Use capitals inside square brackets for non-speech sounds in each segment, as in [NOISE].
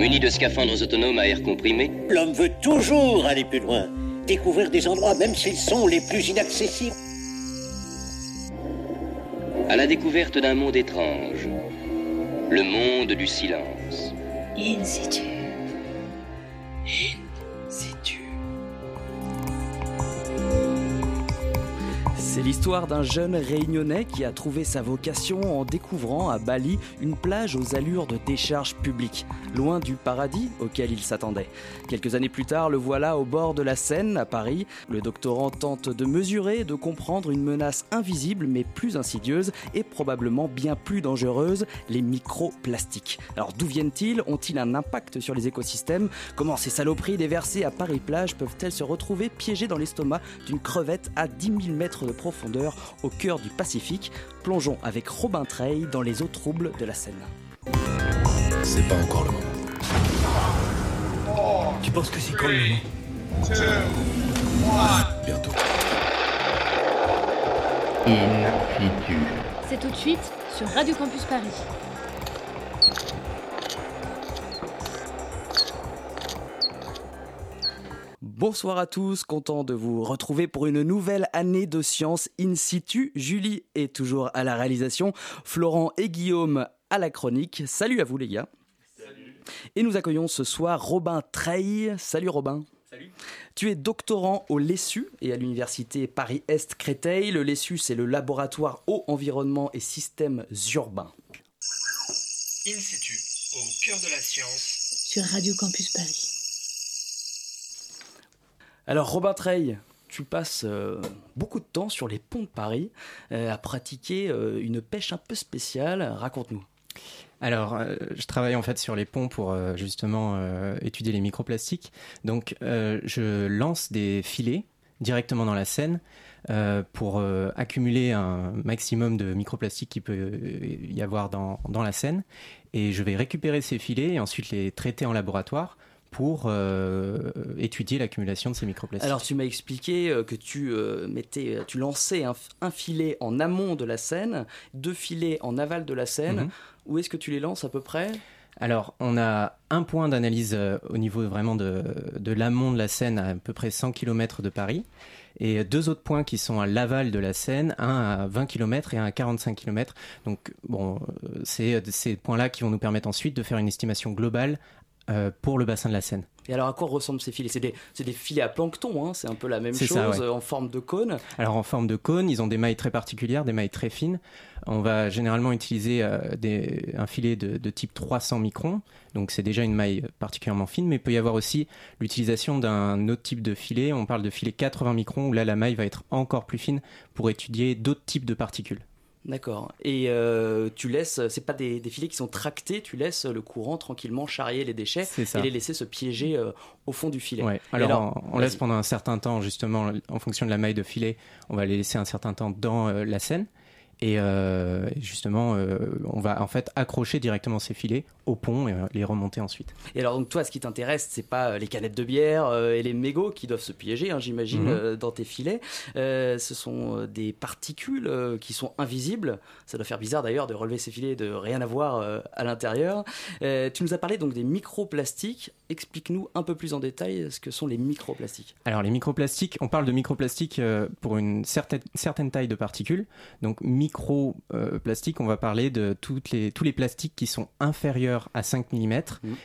Muni de scaphandres autonomes à air comprimé, L'homme veut toujours aller plus loin, découvrir des endroits même s'ils sont les plus inaccessibles. à la découverte d'un monde étrange. Le monde du silence. In situ. In situ. C'est l'histoire d'un jeune réunionnais qui a trouvé sa vocation en découvrant à Bali une plage aux allures de décharge publique, loin du paradis auquel il s'attendait. Quelques années plus tard, le voilà au bord de la Seine, à Paris. Le doctorant tente de mesurer de comprendre une menace invisible mais plus insidieuse et probablement bien plus dangereuse, les microplastiques. Alors d'où viennent-ils? Ont-ils un impact sur les écosystèmes? Comment ces saloperies déversées à Paris-Plage peuvent-elles se retrouver piégées dans l'estomac d'une crevette à 10 000 mètres de profondeur au cœur du Pacifique? Plongeons avec Robin Treil dans les eaux troubles de la Seine. C'est pas encore le moment. Tu penses que c'est quand le moment Bientôt. In situ. C'est tout de suite sur Radio Campus Paris. Bonsoir à tous, content de vous retrouver pour une nouvelle année de science in situ. Julie est toujours à la réalisation, Florent et Guillaume à la chronique. Salut à vous les gars. Et nous accueillons ce soir Robin Treil. Salut Robin. Salut. Tu es doctorant au LESU et à l'université Paris-Est Créteil. Le LESU, c'est le laboratoire eau, environnement et systèmes urbains. In situ, au cœur de la science. Sur Radio Campus Paris. Alors Robin Treil, tu passes euh, beaucoup de temps sur les ponts de Paris euh, à pratiquer euh, une pêche un peu spéciale. Raconte-nous. Alors, euh, je travaille en fait sur les ponts pour euh, justement euh, étudier les microplastiques. Donc, je lance des filets directement dans la Seine pour accumuler un maximum de microplastiques qui peut y avoir dans, dans la Seine. Et je vais récupérer ces filets et ensuite les traiter en laboratoire pour euh, étudier l'accumulation de ces microplastiques. Alors tu m'as expliqué euh, que tu euh, mettais, tu lançais un, un filet en amont de la Seine, deux filets en aval de la Seine. Mhm. Où est-ce que tu les lances à peu près? Alors, on a un point d'analyse au niveau vraiment de, de l'amont de la Seine, à à peu près 100 km de Paris, et deux autres points qui sont à l'aval de la Seine, un à 20 km et un à 45 km. Donc, bon, c'est ces points-là qui vont nous permettre ensuite de faire une estimation globale euh, pour le bassin de la Seine. Et alors à quoi ressemblent ces filets C'est des, filets à plancton, hein, c'est un peu la même chose, ça, ouais. en forme de cône. Alors en forme de cône, ils ont des mailles très particulières, des mailles très fines. On va généralement utiliser euh, des- un filet de, de type 300 microns, donc c'est déjà une maille particulièrement fine, mais il peut y avoir aussi l'utilisation d'un autre type de filet. On parle de filet 80 microns, où là la maille va être encore plus fine pour étudier d'autres types de particules. D'accord. Et euh, tu laisses, c'est pas des, des filets qui sont tractés, tu laisses le courant tranquillement charrier les déchets et les laisser se piéger euh, au fond du filet. Ouais. Alors, alors, on, on laisse pendant un certain temps, justement, en fonction de la maille de filet, on va les laisser un certain temps dans euh, la Seine. Et euh, justement, euh, on va en fait accrocher directement ces filets au pont et euh, les remonter ensuite. Et alors donc toi, ce qui t'intéresse, c'est pas les canettes de bière et les mégots qui doivent se piéger, hein, j'imagine, Mhm. dans tes filets. Ce sont des particules qui sont invisibles. Ça doit faire bizarre d'ailleurs de relever ces filets et de rien avoir à l'intérieur. Tu nous as parlé donc des microplastiques. Explique-nous un peu plus en détail ce que sont les microplastiques. Alors, les microplastiques, on parle de microplastiques pour une certaine, certaine taille de particules. Donc, microplastiques, on va parler de toutes les, tous les plastiques qui sont inférieurs à 5 mm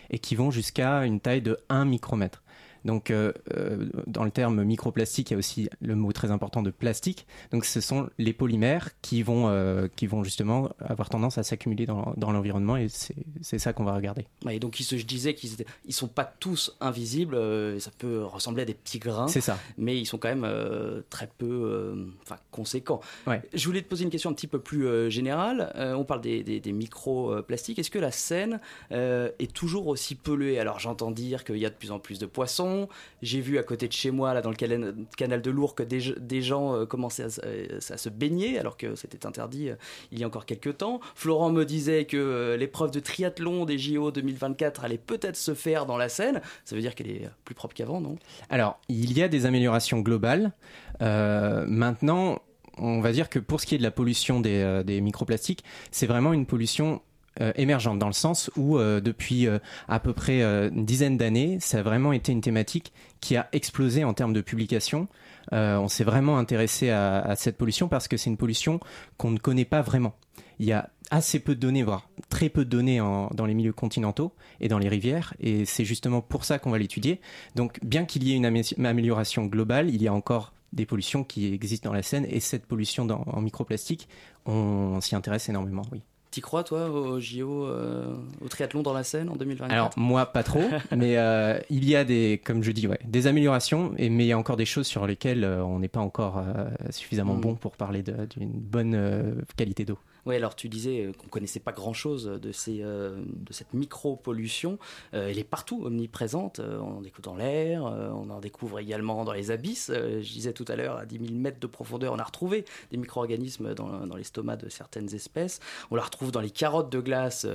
et qui vont jusqu'à une taille de 1 micromètre. Donc, euh, euh, dans le terme microplastique, il y a aussi le mot très important de plastique. Donc, ce sont les polymères qui vont, euh, qui vont justement avoir tendance à s'accumuler dans, dans l'environnement et c'est ça qu'on va regarder. Et donc je disais qu'ils ils sont pas tous invisibles. ça peut ressembler à des petits grains. C'est ça. mais ils sont quand même euh, très peu enfin, conséquents. Ouais. Je voulais te poser une question un petit peu plus générale. On parle des, des, des microplastiques. Est-ce que la Seine est toujours aussi polluée? Alors j'entends dire qu'il y a de plus en plus de poissons. J'ai vu à côté de chez moi, là, dans le canal, de Lourdes, que des, gens euh, commençaient euh, à se baigner alors que c'était interdit euh, il y a encore quelques temps. Florent me disait que l'épreuve de triathlon des JO 2024 allait peut-être se faire dans la Seine. Ça veut dire qu'elle est plus propre qu'avant, non? Alors, il y a des améliorations globales. Maintenant, on va dire que pour ce qui est de la pollution des microplastiques, c'est vraiment une pollution euh, émergente dans le sens où euh, depuis euh, à peu près euh, une dizaine d'années, ça a vraiment été une thématique qui a explosé en termes de publication. Euh, on s'est vraiment intéressé à, à cette pollution parce que c'est une pollution qu'on ne connaît pas vraiment. Il y a assez peu de données, voire très peu de données en- dans les milieux continentaux et dans les rivières, et c'est justement pour ça qu'on va l'étudier. Donc, bien qu'il y ait une amé- amélioration globale, il y a encore des pollutions qui existent dans la Seine, et cette pollution en microplastique, on, s'y intéresse énormément, oui. T'y crois, toi, au JO, euh, au triathlon dans la Seine en 2024 Alors moi pas trop, [LAUGHS] mais euh, il y a des, comme je dis, ouais, des améliorations, et, mais il y a encore des choses sur lesquelles euh, on n'est pas encore suffisamment Mm. bon pour parler d'une bonne qualité d'eau. Oui, alors tu disais euh, qu'on connaissait pas grand-chose de, ces, euh, de cette micro-pollution. Euh, elle est partout, omniprésente. Euh, on en découvre dans l'air, on en découvre également dans les abysses. Je disais tout à l'heure, à 10 000 mètres de profondeur, on a retrouvé des micro-organismes dans, dans l'estomac de certaines espèces. On la retrouve dans les carottes de glace.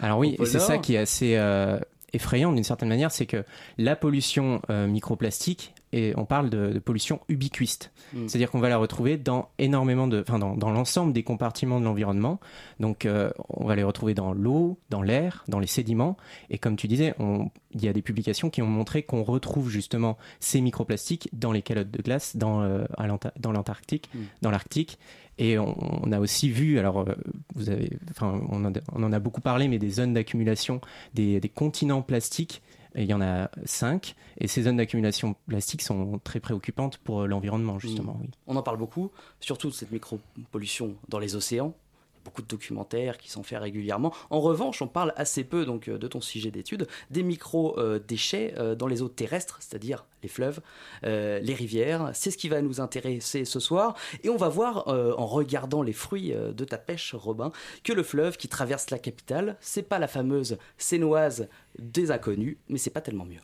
Alors oui, et c'est ça qui est assez effrayant d'une certaine manière, c'est que la pollution euh, microplastique, et on parle de, de pollution ubiquiste, Mm. c'est-à-dire qu'on va la retrouver dans énormément de, enfin dans, dans l'ensemble des compartiments de l'environnement. Donc euh, on va les retrouver dans l'eau, dans l'air, dans les sédiments, et comme tu disais, il y a des publications qui ont montré qu'on retrouve justement ces microplastiques dans les calottes de glace, dans, euh, à l'Anta- dans l'Antarctique, Mm. dans l'Arctique. Et on, on a aussi vu, alors euh, vous avez, enfin, on en, on en a beaucoup parlé, mais des zones d'accumulation, des, des continents plastiques. Et il y en a cinq, et ces zones d'accumulation plastique sont très préoccupantes pour l'environnement, justement. Oui. On en parle beaucoup, surtout de cette micro-pollution dans les océans. Beaucoup de documentaires qui sont faits régulièrement. En revanche, on parle assez peu donc euh, de ton sujet d'étude des micro-déchets euh, dans les eaux terrestres, c'est-à-dire les fleuves, euh, les rivières. C'est ce qui va nous intéresser ce soir. Et on va voir, euh, en regardant les fruits euh, de ta pêche, Robin, que le fleuve qui traverse la capitale, c'est pas la fameuse Sénoise des inconnus, mais c'est pas tellement mieux.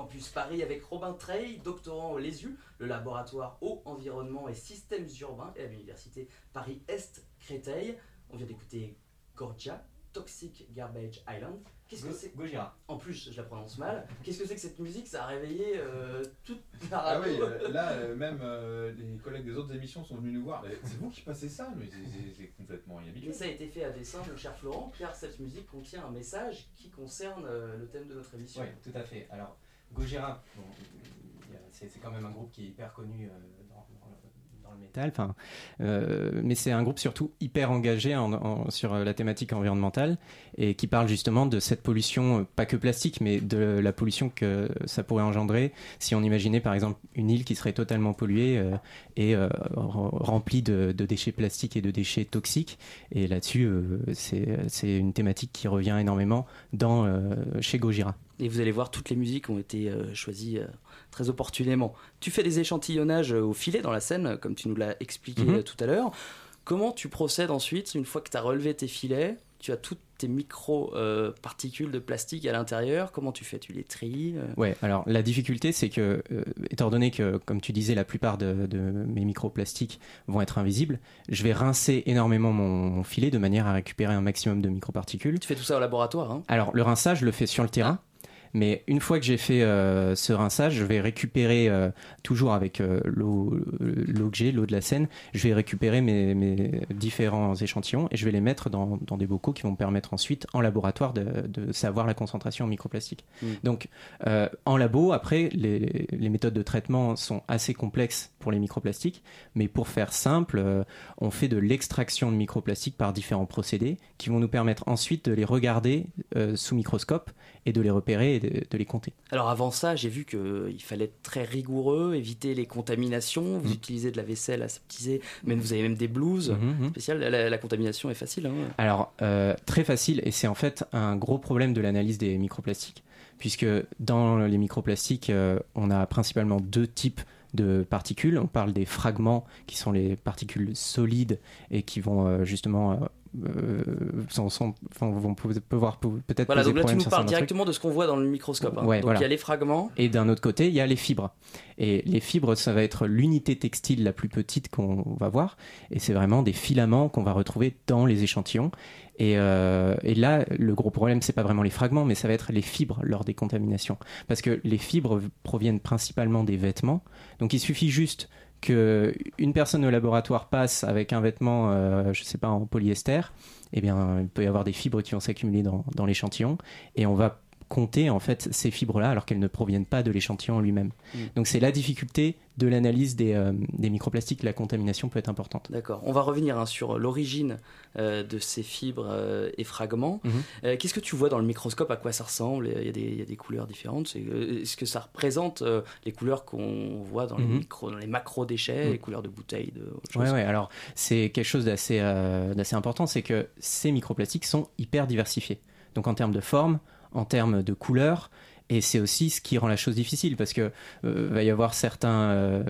Campus Paris avec Robin Trey, doctorant au LESU, le laboratoire eau, environnement et systèmes urbains et à l'université Paris-Est Créteil. On vient d'écouter Gorgia, Toxic Garbage Island. Qu'est-ce que c'est Gojira. En plus, je la prononce mal. Qu'est-ce que c'est que cette musique? Ça a réveillé euh, toute la Ah radio. oui, euh, là, euh, même euh, les collègues des autres émissions sont venus nous voir. C'est vous qui passez ça Mais c'est- complètement inhabituel. ça a été fait à dessein, mon cher Florent, car cette musique contient un message qui concerne le thème de notre émission. Oui, tout à fait. Alors, Gojira, c'est quand même un groupe qui est hyper connu euh, dans, le, métal, euh, mais c'est un groupe surtout hyper engagé en- en- sur la thématique environnementale et qui parle justement de cette pollution, euh, pas que plastique, mais de la pollution que ça pourrait engendrer si on imaginait par exemple une île qui serait totalement polluée euh, et euh, remplie de, déchets plastiques et de déchets toxiques. Et là-dessus, euh, c'est une thématique qui revient énormément dans, euh, chez Gojira. Et vous allez voir, toutes les musiques ont été euh, choisies euh, très opportunément. Tu fais des échantillonnages euh, au filet dans la scène, comme tu nous l'as expliqué Mhm. tout à l'heure. Comment tu procèdes ensuite, une fois que tu as relevé tes filets, tu as toutes tes micro-particules de plastique à l'intérieur, comment tu fais? Tu les tries euh, Ouais, alors la difficulté, c'est que, euh, étant donné que, comme tu disais, la plupart de, de mes microplastiques vont être invisibles, je vais rincer énormément mon, mon filet de manière à récupérer un maximum de microparticules. Tu fais tout ça au laboratoire hein? Alors, le rinçage, je le fais sur le terrain. Mais une fois que j'ai fait euh, ce rinçage, je vais récupérer, euh, toujours avec euh, l'eau l'eau que j'ai, l'eau de la Seine, je vais récupérer mes, mes différents échantillons et je vais les mettre dans, dans des bocaux qui vont me permettre ensuite, en laboratoire, de, de savoir la concentration en microplastique. Mm. Donc, euh, en labo, après, les, les méthodes de traitement sont assez complexes pour les microplastiques, mais pour faire simple, euh, on fait de l'extraction de microplastiques par différents procédés qui vont nous permettre ensuite de les regarder euh, sous microscope et de les repérer et de, de les compter. Alors avant ça, j'ai vu qu'il fallait être très rigoureux, éviter les contaminations. Vous Mhm. utilisez de la vaisselle aseptisée, mais vous avez même des blouses Mhm, mhm. spéciales. La, la contamination est facile. hein. Alors, euh, très facile, et c'est en fait un gros problème de l'analyse des microplastiques, puisque dans les microplastiques, euh, on a principalement deux types de particules. On parle des fragments, qui sont les particules solides et qui vont euh, justement... euh, enfin, vont pou- pouvoir pou- peut-être Voilà, donc là tu nous parles directement de ce qu'on voit dans le microscope. hein. Ouais, donc voilà. il y a les fragments. Et d'un autre côté, il y a les fibres. Et les fibres, ça va être l'unité textile la plus petite qu'on va voir. Et c'est vraiment des filaments qu'on va retrouver dans les échantillons. Et, euh, et là, le gros problème, c'est pas vraiment les fragments, mais ça va être les fibres lors des contaminations. Parce que les fibres proviennent principalement des vêtements. Donc il suffit juste que une personne au laboratoire passe avec un vêtement, euh, je sais pas, en polyester, eh bien, il peut y avoir des fibres qui vont s'accumuler dans l'échantillon. Et on va compter en fait ces fibres-là alors qu'elles ne proviennent pas de l'échantillon en lui-même. Mm. Donc c'est la difficulté de l'analyse des, euh, des microplastiques. La contamination peut être importante. D'accord. On va revenir hein, sur l'origine euh, de ces fibres euh, et fragments. Mhm. Euh, Qu'est-ce que tu vois dans le microscope? À quoi ça ressemble? Il y a des, il y a des couleurs différentes. Est-ce que ça représente les couleurs qu'on voit dans les, micro, dans les macro-déchets, Mhm. les couleurs de bouteilles de chose Ouais. Alors c'est quelque chose d'assez d'assez important, c'est que ces microplastiques sont hyper diversifiés. Donc en termes de forme, en termes de couleur. Et c'est aussi ce qui rend la chose difficile parce que euh, va y avoir certains euh,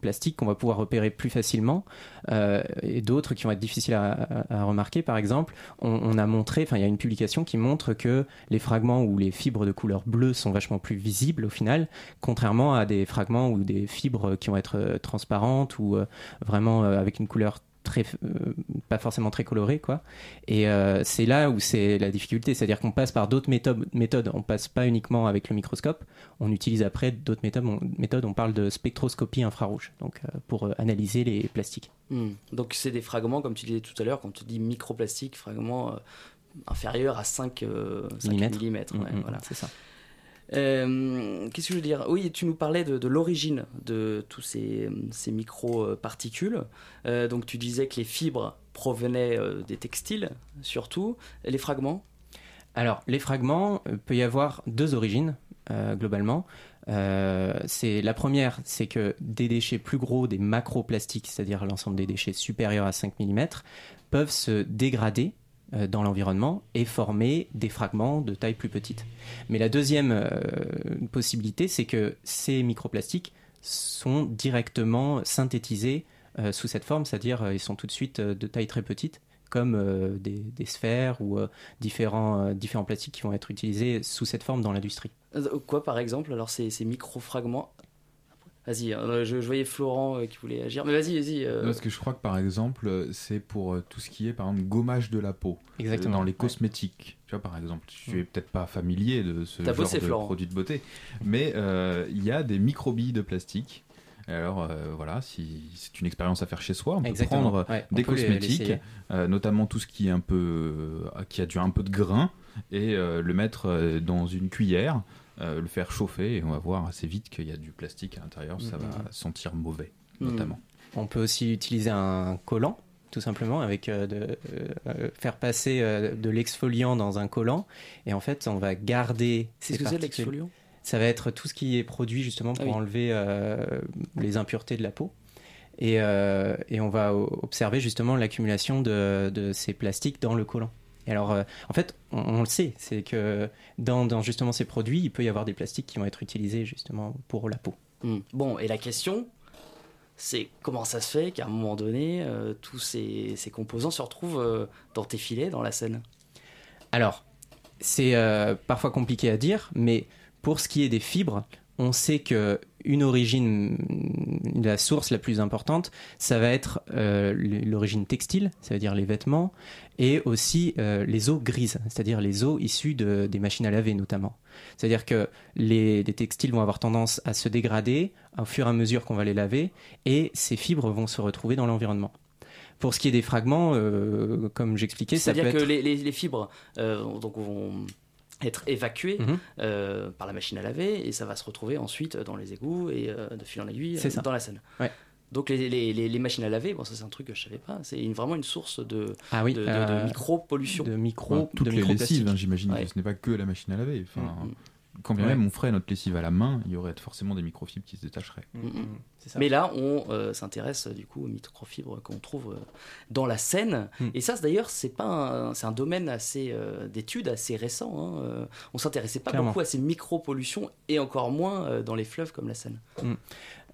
plastiques qu'on va pouvoir repérer plus facilement euh, et d'autres qui vont être difficiles à, remarquer. Par exemple, on, a montré, enfin il y a une publication qui montre que les fragments où les fibres de couleur bleue sont vachement plus visibles au final, contrairement à des fragments ou des fibres qui vont être transparentes ou vraiment avec une couleur très euh, pas forcément très colorée quoi et euh, c'est là où c'est la difficulté c'est à dire qu'on passe par d'autres méthodes méthodes on passe pas uniquement avec le microscope on utilise après d'autres méthodes on, méthodes on parle de spectroscopie infrarouge donc euh, pour analyser les plastiques Hmm. Donc c'est des fragments, comme tu disais tout à l'heure, quand tu dis microplastique, fragments inférieurs à 5, euh, 5 Millimètres. mm. ouais, Mm, mm, voilà. c'est ça Euh, Qu'est-ce que je veux dire? Oui, tu nous parlais de, l'origine de tous ces, ces micro-particules. Euh, donc tu disais que les fibres provenaient euh, des textiles, surtout. Et les fragments? Alors, les fragments, peut y avoir deux origines, globalement. C'est la première, c'est que des déchets plus gros, des macroplastiques, c'est-à-dire l'ensemble des déchets supérieurs à 5 mm, peuvent se dégrader dans l'environnement et former des fragments de taille plus petite. Mais la deuxième euh, possibilité, c'est que ces microplastiques sont directement synthétisés euh, sous cette forme, c'est-à-dire euh, ils sont tout de suite euh, de taille très petite comme euh, des, sphères ou euh, différents, euh, différents plastiques qui vont être utilisés sous cette forme dans l'industrie. Euh, Quoi par exemple? Alors ces, ces micro-fragments. Vas-y, euh, je, je voyais Florent euh, qui voulait agir. Mais vas-y, vas-y. euh, Parce que je crois que par exemple, c'est pour euh, tout ce qui est par exemple gommage de la peau. Exactement. Dans les Ouais. cosmétiques. Tu vois, par exemple, tu es peut-être pas familier de ce T'as genre de Florent. produit de beauté, mais il y a des microbilles de plastique. Alors euh, voilà, si c'est une expérience à faire chez soi, on peut Exactement. prendre Ouais, des cosmétiques, euh, notamment tout ce qui est un peu, euh, qui a du un peu de grain, et le mettre dans une cuillère, euh, le faire chauffer, et on va voir assez vite qu'il y a du plastique à l'intérieur, ça va Mhm. sentir mauvais, Hmm. notamment. On peut aussi utiliser un collant, tout simplement, avec euh, de, euh, faire passer euh, de l'exfoliant dans un collant, et en fait, on va garder. C'est ces ce que c'est l'exfoliant? Ça va être tout ce qui est produit justement pour Ah oui. enlever euh, les impuretés de la peau. Et, euh, et on va observer justement l'accumulation de, de ces plastiques dans le collant. Et alors, euh, en fait, on, on le sait, c'est que dans, dans justement ces produits, il peut y avoir des plastiques qui vont être utilisés justement pour la peau. Hmm. Bon, et la question, c'est comment ça se fait qu'à un moment donné, euh, tous ces, ces composants se retrouvent euh, dans tes filets, dans la scène? Alors, c'est parfois compliqué à dire, mais pour ce qui est des fibres, on sait que une origine, la source la plus importante, ça va être euh, l'origine textile, ça veut dire les vêtements, et aussi euh, les eaux grises, c'est-à-dire les eaux issues de- des machines à laver notamment. C'est-à-dire que les, les textiles vont avoir tendance à se dégrader au fur et à mesure qu'on va les laver, et ces fibres vont se retrouver dans l'environnement. Pour ce qui est des fragments, euh, comme j'expliquais, ça peut C'est-à-dire que être... les, les- les fibres donc, vont être évacuées Mhm. euh, par la machine à laver et ça va se retrouver ensuite dans les égouts et euh, de fil en aiguille C'est euh, ça. dans la Seine. Ouais. Donc les, les- les- les machines à laver, bon ça c'est un truc que je savais pas, c'est une- vraiment une source de, Ah oui, de, de- de euh, micro-pollution. de micro, Enfin, toutes de les lessives, hein, j'imagine Ouais. que ce n'est pas que la machine à laver. Enfin, Mm, mm. Quand bien Ouais. même on ferait notre lessive à la main, il y aurait forcément des microfibres qui se détacheraient. Mm. Mais là, on euh, s'intéresse du coup aux microfibres qu'on trouve euh, dans la Seine. Hmm. Et ça, d'ailleurs, c'est pas un, c'est un domaine assez euh, d'études assez récent. hein. Euh, on s'intéressait pas Clairement. beaucoup à ces micro-pollutions et encore moins euh, dans les fleuves comme la Seine.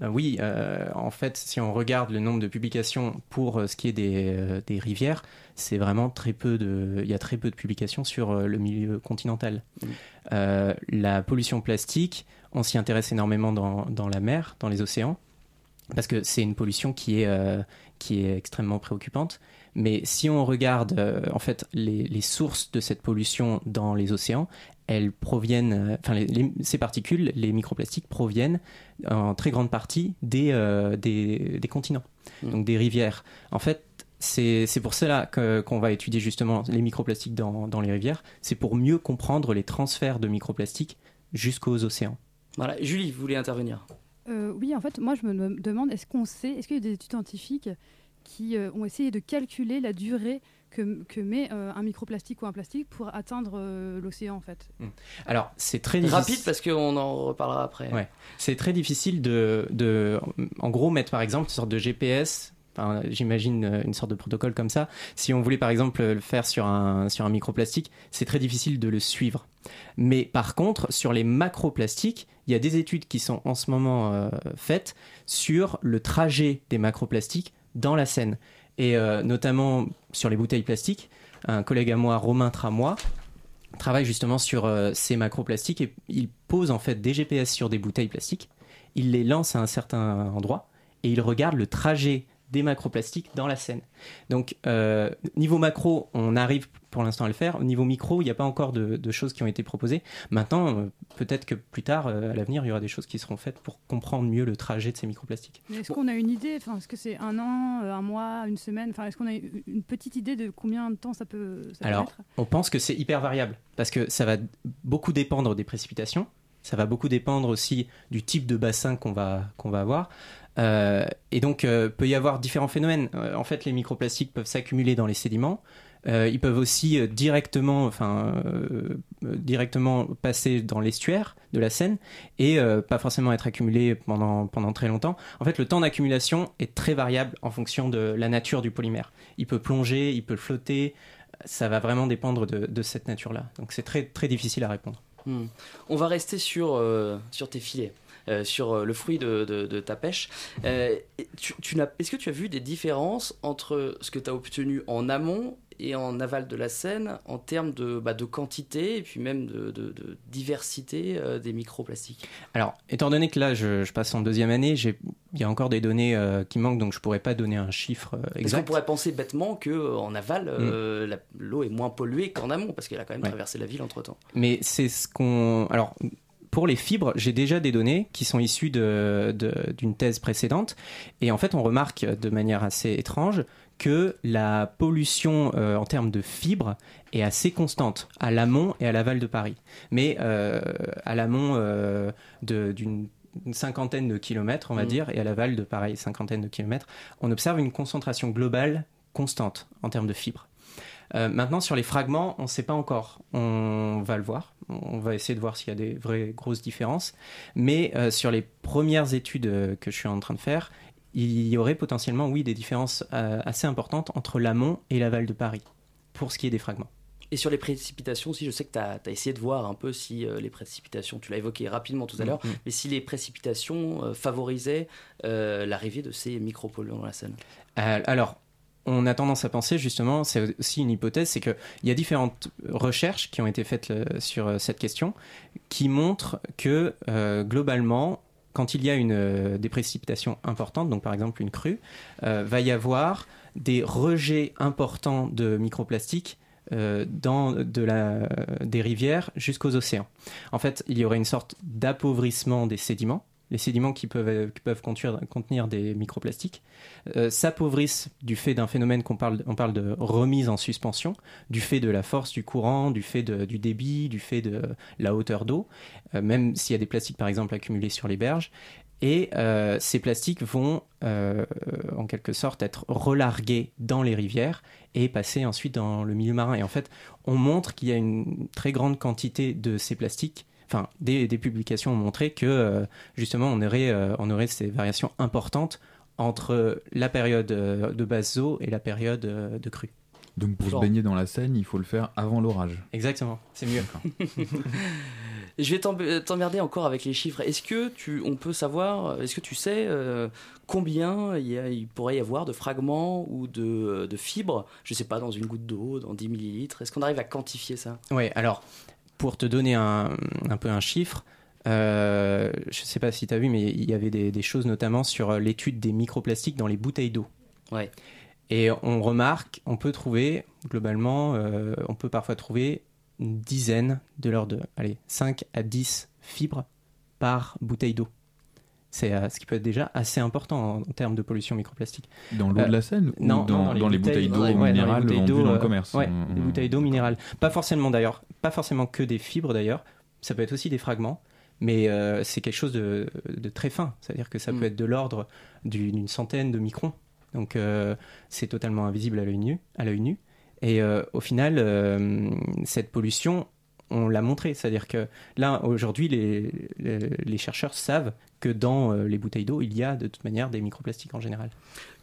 Euh, oui, euh, en fait, si on regarde le nombre de publications pour euh, ce qui est des, euh, des rivières, c'est vraiment très peu de. Il y a très peu de publications sur euh, le milieu continental. Mm. Euh, la pollution plastique, on s'y intéresse énormément dans, dans la mer, dans les océans, parce que c'est une pollution qui est, euh, qui est extrêmement préoccupante. Mais si on regarde euh, en fait les, les sources de cette pollution dans les océans, elles proviennent, euh, enfin ces particules, les microplastiques proviennent en très grande partie des, des, des continents, Mm. donc des rivières. En fait, c'est pour cela qu'on va étudier justement les microplastiques dans, dans les rivières. C'est pour mieux comprendre les transferts de microplastiques jusqu'aux océans. Voilà. Julie, vous voulez intervenir? Euh, oui, en fait, moi, je me demande, est-ce qu'on sait, est-ce qu'il y a des études scientifiques qui euh, ont essayé de calculer la durée que, que met euh, un microplastique ou un plastique pour atteindre euh, l'océan, en fait? Alors, c'est très difficile. Rapide parce qu'on en reparlera après. Ouais. C'est très difficile de, de, en gros, mettre par exemple une sorte de GPS. J'imagine euh, une sorte de protocole comme ça. Si on voulait par exemple le faire sur un, sur un microplastique, c'est très difficile de le suivre. Mais par contre, sur les macroplastiques, il y a des études qui sont en ce moment euh, faites sur le trajet des macroplastiques dans la Seine. Et euh, notamment sur les bouteilles plastiques. Un collègue à moi, Romain Tramois, travaille justement sur ces macroplastiques et il pose en fait des GPS sur des bouteilles plastiques, il les lance à un certain endroit et il regarde le trajet des macroplastiques dans la Seine. Donc euh, niveau macro, on arrive pour l'instant à le faire. Au niveau micro, il n'y a pas encore de, de choses qui ont été proposées. Maintenant, euh, peut-être que plus tard, euh, à l'avenir, il y aura des choses qui seront faites pour comprendre mieux le trajet de ces microplastiques. Est-ce qu'on a une idée enfin, Est-ce que c'est un an, un mois, une semaine enfin, Est-ce qu'on a une petite idée de combien de temps ça peut, ça Alors, on pense que c'est hyper variable parce que ça va beaucoup dépendre des précipitations, ça va beaucoup dépendre aussi du type de bassin qu'on va, qu'on va avoir. Euh, et donc, euh, peut y avoir différents phénomènes. Euh, en fait, les microplastiques peuvent s'accumuler dans les sédiments. Euh, ils peuvent aussi directement, enfin, directement passer dans l'estuaire de la Seine et pas forcément être accumulés pendant, pendant très longtemps. En fait, le temps d'accumulation est très variable en fonction de la nature du polymère. Il peut plonger, il peut flotter. Ça va vraiment dépendre de, cette nature-là. Donc, c'est très, très difficile à répondre. Hmm. On va rester sur, sur tes filets. Euh, sur euh, le fruit de, de- de ta pêche. Euh, tu, tu Est-ce que tu as vu des différences entre ce que tu as obtenu en amont et en aval de la scène en termes de, bah, de quantité et puis même de, de- de diversité euh, des microplastiques? Alors, étant donné que là, je, je passe en deuxième année, il y a encore des données euh, qui manquent, donc je pourrais pas donner un chiffre euh, Parce qu'on exact. pourrait penser bêtement qu'en aval, la- l'eau est moins polluée qu'en amont parce qu'elle a quand même Ouais. traversé la ville entre temps. Mais c'est ce qu'on. Alors, pour les fibres, j'ai déjà des données qui sont issues de- de- d'une thèse précédente. Et en fait, on remarque de manière assez étrange que la pollution euh, en termes de fibres est assez constante à l'amont et à l'aval de Paris. Mais euh, à l'amont euh, d'une une cinquantaine de kilomètres, on va Mhm. dire, et à l'aval de pareil, cinquantaine de kilomètres, on observe une concentration globale constante en termes de fibres. Euh, maintenant, sur les fragments, on ne sait pas encore. On va le voir. On va essayer de voir s'il y a des vraies grosses différences. Mais euh, sur les premières études euh, que je suis en train de faire, il y aurait potentiellement, oui, des différences euh, assez importantes entre l'amont et l'aval de Paris, pour ce qui est des fragments. Et sur les précipitations aussi, je sais que tu as, essayé de voir un peu si euh, les précipitations, tu l'as évoqué rapidement tout à l'heure, Mhm. mais si les précipitations euh, favorisaient euh, l'arrivée de ces micropolluants dans la Seine. Alors, on a tendance à penser justement, c'est aussi une hypothèse, c'est qu'il y a différentes recherches qui ont été faites euh, sur euh, cette question qui montrent que euh, globalement, quand il y a une, des précipitations importantes, donc par exemple une crue, euh, va y avoir des rejets importants de microplastiques dans des rivières jusqu'aux océans. En fait, il y aurait une sorte d'appauvrissement des sédiments, les sédiments qui peuvent, peuvent contenir, des microplastiques, euh, s'appauvrissent du fait d'un phénomène qu'on parle, de remise en suspension, du fait de la force du courant, du fait du débit, du fait de la hauteur d'eau, euh, même s'il y a des plastiques par exemple accumulés sur les berges. Et euh, ces plastiques vont euh, en quelque sorte être relargués dans les rivières et passer ensuite dans le milieu marin. Et en fait, on montre qu'il y a une très grande quantité de ces plastiques. Enfin, des, des publications ont montré que euh, justement on aurait, euh, on aurait ces variations importantes entre la période euh, de basse eau et la période de crue. Donc pour Genre. se baigner dans la Seine, il faut le faire avant l'orage. Exactement, c'est mieux. [LAUGHS] Je vais t'emmerder encore avec les chiffres. Est-ce que tu, on peut savoir, est-ce que tu sais euh, combien il, y a- il pourrait y avoir de fragments ou de, de fibres, je sais pas, dans une goutte d'eau, dans 10 millilitres Est-ce qu'on arrive à quantifier ça? Ouais, alors, pour te donner un, un peu un chiffre, euh, je sais pas si tu as vu, mais il y avait des, des choses notamment sur euh, l'étude des microplastiques dans les bouteilles d'eau. Ouais. Et on remarque, on peut trouver, globalement, euh, on peut parfois trouver une dizaine de l'ordre de, allez, 5 à 10 fibres par bouteille d'eau. C'est euh, ce qui peut être déjà assez important en, en termes de pollution microplastique. Dans l'eau de la Seine ou non, dans- les bouteilles d'eau ouais, dans les minérales bouteilles vendues dans le euh, commerce. Ouais, On- les bouteilles d'eau minérales. Pas forcément d'ailleurs, pas forcément que des fibres d'ailleurs. Ça peut être aussi des fragments, mais euh, c'est quelque chose de, de très fin. C'est-à-dire que ça Mm. peut être de l'ordre du- d'une centaine de microns. Donc euh, c'est totalement invisible à l'œil nu. À l'œil nu. Et euh, au final, euh, cette pollution, on l'a montré. C'est-à-dire que là, aujourd'hui, les, les, les chercheurs savent que dans euh, les bouteilles d'eau, il y a de toute manière des microplastiques en général.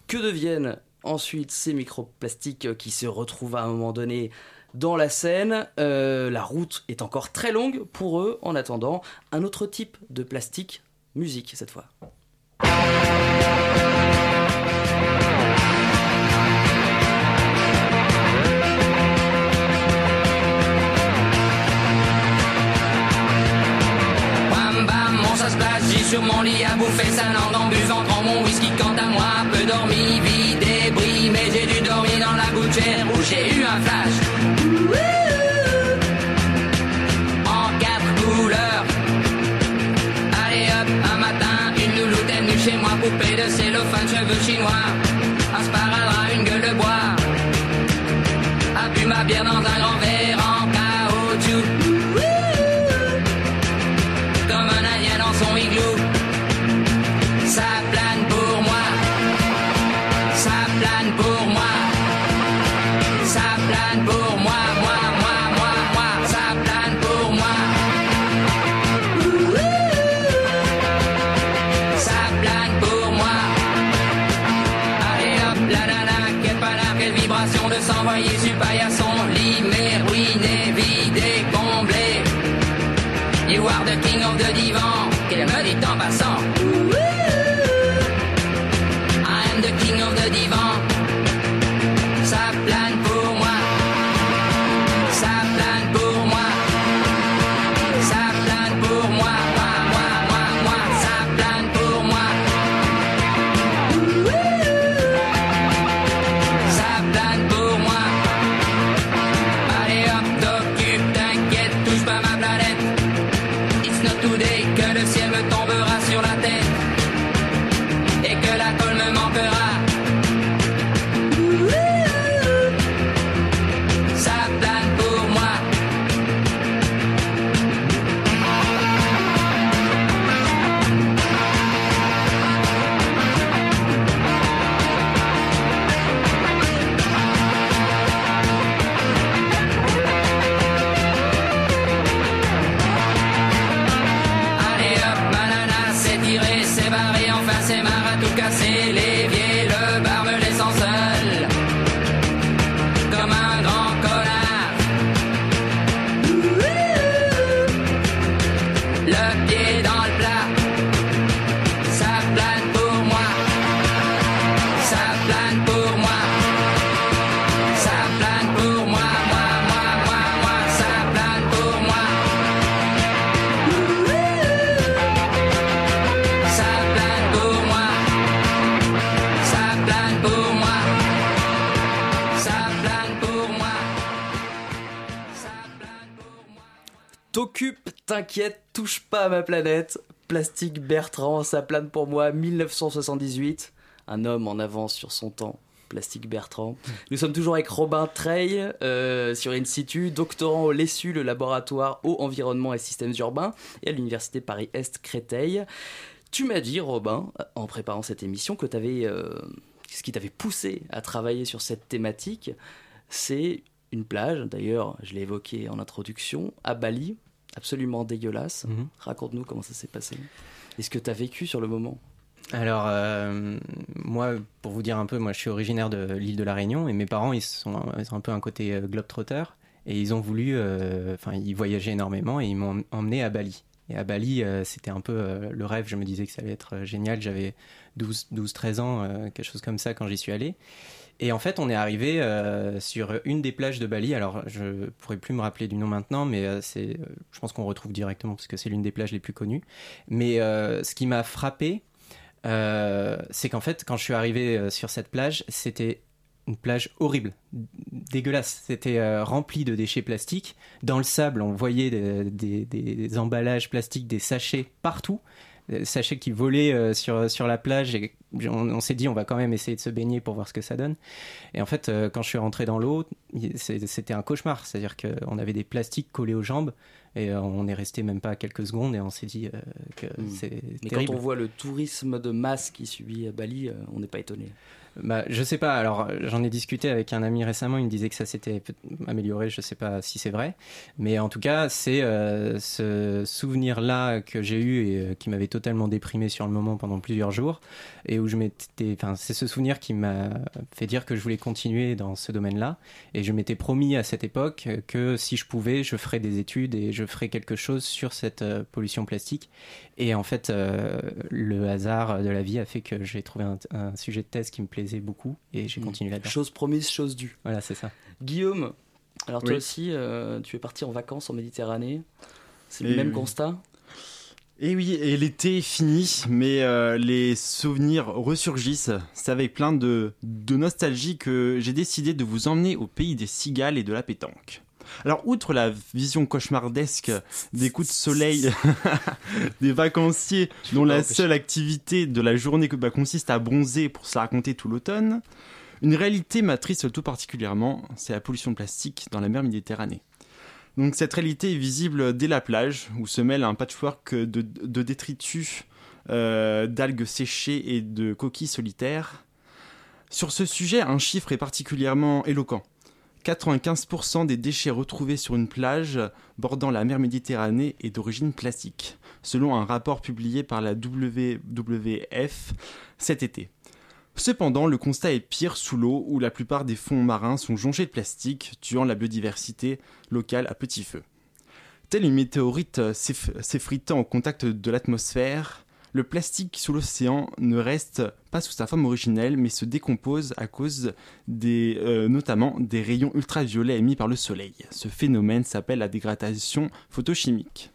Que deviennent ensuite ces microplastiques qui se retrouvent à un moment donné dans la Seine? Euh, La route est encore très longue pour eux. En attendant, un autre type de plastique, musique cette fois. Sur mon lit à bouffer sa langue en buvant mon whisky quant à moi, peu dormi, vide et mais j'ai dû dormir dans la gouttière où j'ai eu un flash. En quatre couleurs. Allez hop, un matin, une louloute est venue chez moi, poupée de cellophane, cheveux chinois, un sparadrap, une gueule de bois, a bu ma bière dans un grand verre couloir de king of the divan, qu'il me dit en passant? T'inquiète, touche pas à ma planète. Plastique Bertrand, ça plane pour moi, 1978. Un homme en avance sur son temps. Plastique Bertrand. Nous sommes toujours avec Robin Treil euh, sur In situ, doctorant au LESU, le laboratoire Eau, Environnement et Systèmes Urbains, et à l'Université Paris-Est Créteil. Tu m'as dit, Robin, en préparant cette émission, que avais, ce qui t'avait poussé à travailler sur cette thématique, c'est une plage, d'ailleurs, je l'ai évoqué en introduction, à Bali, absolument dégueulasse. Mhm. Raconte-nous comment ça s'est passé. Et ce que tu as vécu sur le moment? Alors, euh, moi, pour vous dire un peu, moi je suis originaire de l'île de la Réunion et mes parents, ils, sont, ils ont un peu un côté euh, globetrotter et ils ont voulu, euh, enfin, ils voyageaient énormément et ils m'ont emmené à Bali. Et à Bali, euh, c'était un peu le rêve, je me disais que ça allait être génial. J'avais 12-13 ans, quelque chose comme ça quand j'y suis allé. Et en fait, on est arrivé euh, sur une des plages de Bali. Alors, je pourrais plus me rappeler du nom maintenant, mais euh, c'est, euh, je pense qu'on retrouve directement parce que c'est l'une des plages les plus connues. Mais ce qui m'a frappé, c'est qu'en fait, quand je suis arrivé sur cette plage, c'était une plage horrible, dégueulasse. C'était rempli de déchets plastiques. Dans le sable, on voyait des emballages plastiques, des sachets partout. Des sachets qui volaient euh, sur, sur la plage et on, on s'est dit on va quand même essayer de se baigner pour voir ce que ça donne. Et en fait, euh, quand je suis rentré dans l'eau, c'était un cauchemar. C'est-à-dire qu'on avait des plastiques collés aux jambes et euh, on est resté même pas quelques secondes et on s'est dit que c'est Mais terrible. quand on voit le tourisme de masse qui subit à Bali, on n'est pas étonné. Bah, je sais pas. Alors, j'en ai discuté avec un ami récemment. Il me disait que ça s'était amélioré. Je sais pas si c'est vrai, mais en tout cas, c'est euh, ce souvenir-là que j'ai eu et euh, qui m'avait totalement déprimé sur le moment pendant plusieurs jours, et où je m'étais. Enfin, c'est ce souvenir qui m'a fait dire que je voulais continuer dans ce domaine-là, et je m'étais promis à cette époque que si je pouvais, je ferais des études et je ferais quelque chose sur cette euh, pollution plastique. Et en fait, le hasard de la vie a fait que j'ai trouvé un, un sujet de thèse qui me plaisait beaucoup et j'ai continué là-dedans. Chose promise, chose due. Voilà, c'est ça. Guillaume, alors toi Oui. aussi, euh, tu es parti en vacances en Méditerranée. C'est le Et même oui. constat Et oui, et l'été est fini, mais euh, les souvenirs ressurgissent. C'est avec plein de, de nostalgie que j'ai décidé de vous emmener au pays des cigales et de la pétanque. Alors, outre la vision cauchemardesque [LAUGHS] des coups de soleil [LAUGHS] des vacanciers dont la seule activité de la journée bah, consiste à bronzer pour se raconter tout l'automne, une réalité m'attriste tout particulièrement, c'est la pollution plastique dans la mer Méditerranée. Donc cette réalité est visible dès la plage, où se mêle un patchwork de, de détritus, euh, d'algues séchées et de coquilles solitaires. Sur ce sujet, un chiffre est particulièrement éloquent. 95% des déchets retrouvés sur une plage bordant la mer Méditerranée est d'origine plastique, selon un rapport publié par la WWF cet été. Cependant, le constat est pire sous l'eau où la plupart des fonds marins sont jonchés de plastique, tuant la biodiversité locale à petit feu. Telle une météorite s'eff- s'effritant au contact de l'atmosphère, Le plastique sous l'océan ne reste pas sous sa forme originelle, mais se décompose à cause euh, notamment des rayons ultraviolets émis par le soleil. Ce phénomène s'appelle la dégradation photochimique.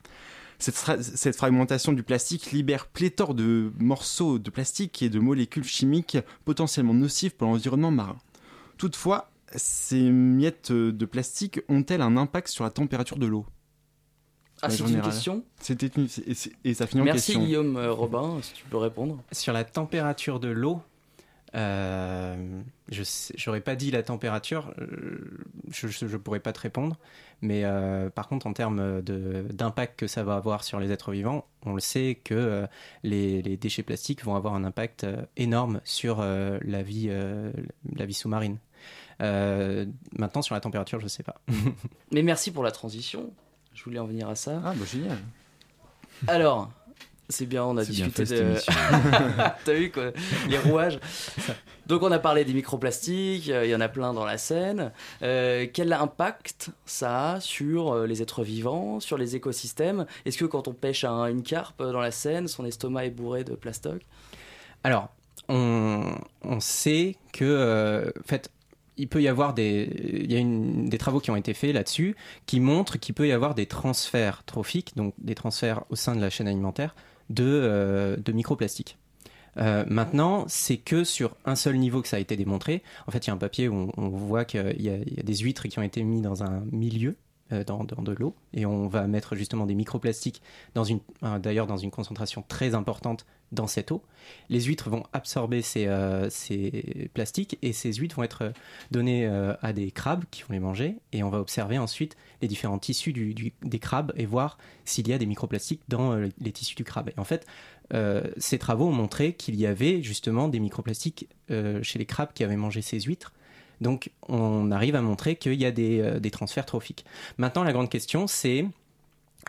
Cette fragmentation du plastique libère pléthore de morceaux de plastique et de molécules chimiques potentiellement nocives pour l'environnement marin. Toutefois, ces miettes de plastique ont-elles un impact sur la température de l'eau? Ah, c'est une question C'était une et, c'est- et ça finit en Merci question. Guillaume euh, Robin, si tu peux répondre. Sur la température de l'eau, euh, je sais- j'aurais pas dit la température, euh, je, je, je pourrais pas te répondre, mais euh, par contre en termes d'impact que ça va avoir sur les êtres vivants, on le sait que euh, les, les déchets plastiques vont avoir un impact euh, énorme sur euh, la vie, euh, la vie sous-marine. Euh, maintenant sur la température, je sais pas. [LAUGHS] Mais merci pour la transition. Je voulais en venir à ça. Ah bah génial. Alors, c'est bien, on a bien discuté cette de. [LAUGHS] T'as vu quoi Les rouages. Donc on a parlé des microplastiques, euh, il y en a plein dans la Seine. Euh, quel impact ça a sur euh, les êtres vivants, sur les écosystèmes? Est-ce que quand on pêche un- une carpe dans la Seine, son estomac est bourré de plastoc? Alors, on, on sait que, euh, en fait, il peut y avoir des, il y a des travaux qui ont été faits là-dessus qui montrent qu'il peut y avoir des transferts trophiques, donc des transferts au sein de la chaîne alimentaire de, euh, microplastiques. Euh, maintenant, c'est que sur un seul niveau que ça a été démontré. En fait, il y a un papier où on, voit qu'il y, y a des huîtres qui ont été mis dans un milieu, euh, dans, dans de l'eau, et on va mettre justement des microplastiques dans une, euh, d'ailleurs dans une concentration très importante dans cette eau. Les huîtres vont absorber ces, euh, ces plastiques et ces huîtres vont être données euh, à des crabes qui vont les manger et on va observer ensuite les différents tissus du- du- des crabes et voir s'il y a des microplastiques dans euh, les tissus du crabe. Et en fait, euh, ces travaux ont montré qu'il y avait justement des microplastiques euh, chez les crabes qui avaient mangé ces huîtres. Donc on arrive à montrer qu'il y a des, euh, des transferts trophiques. Maintenant, la grande question, c'est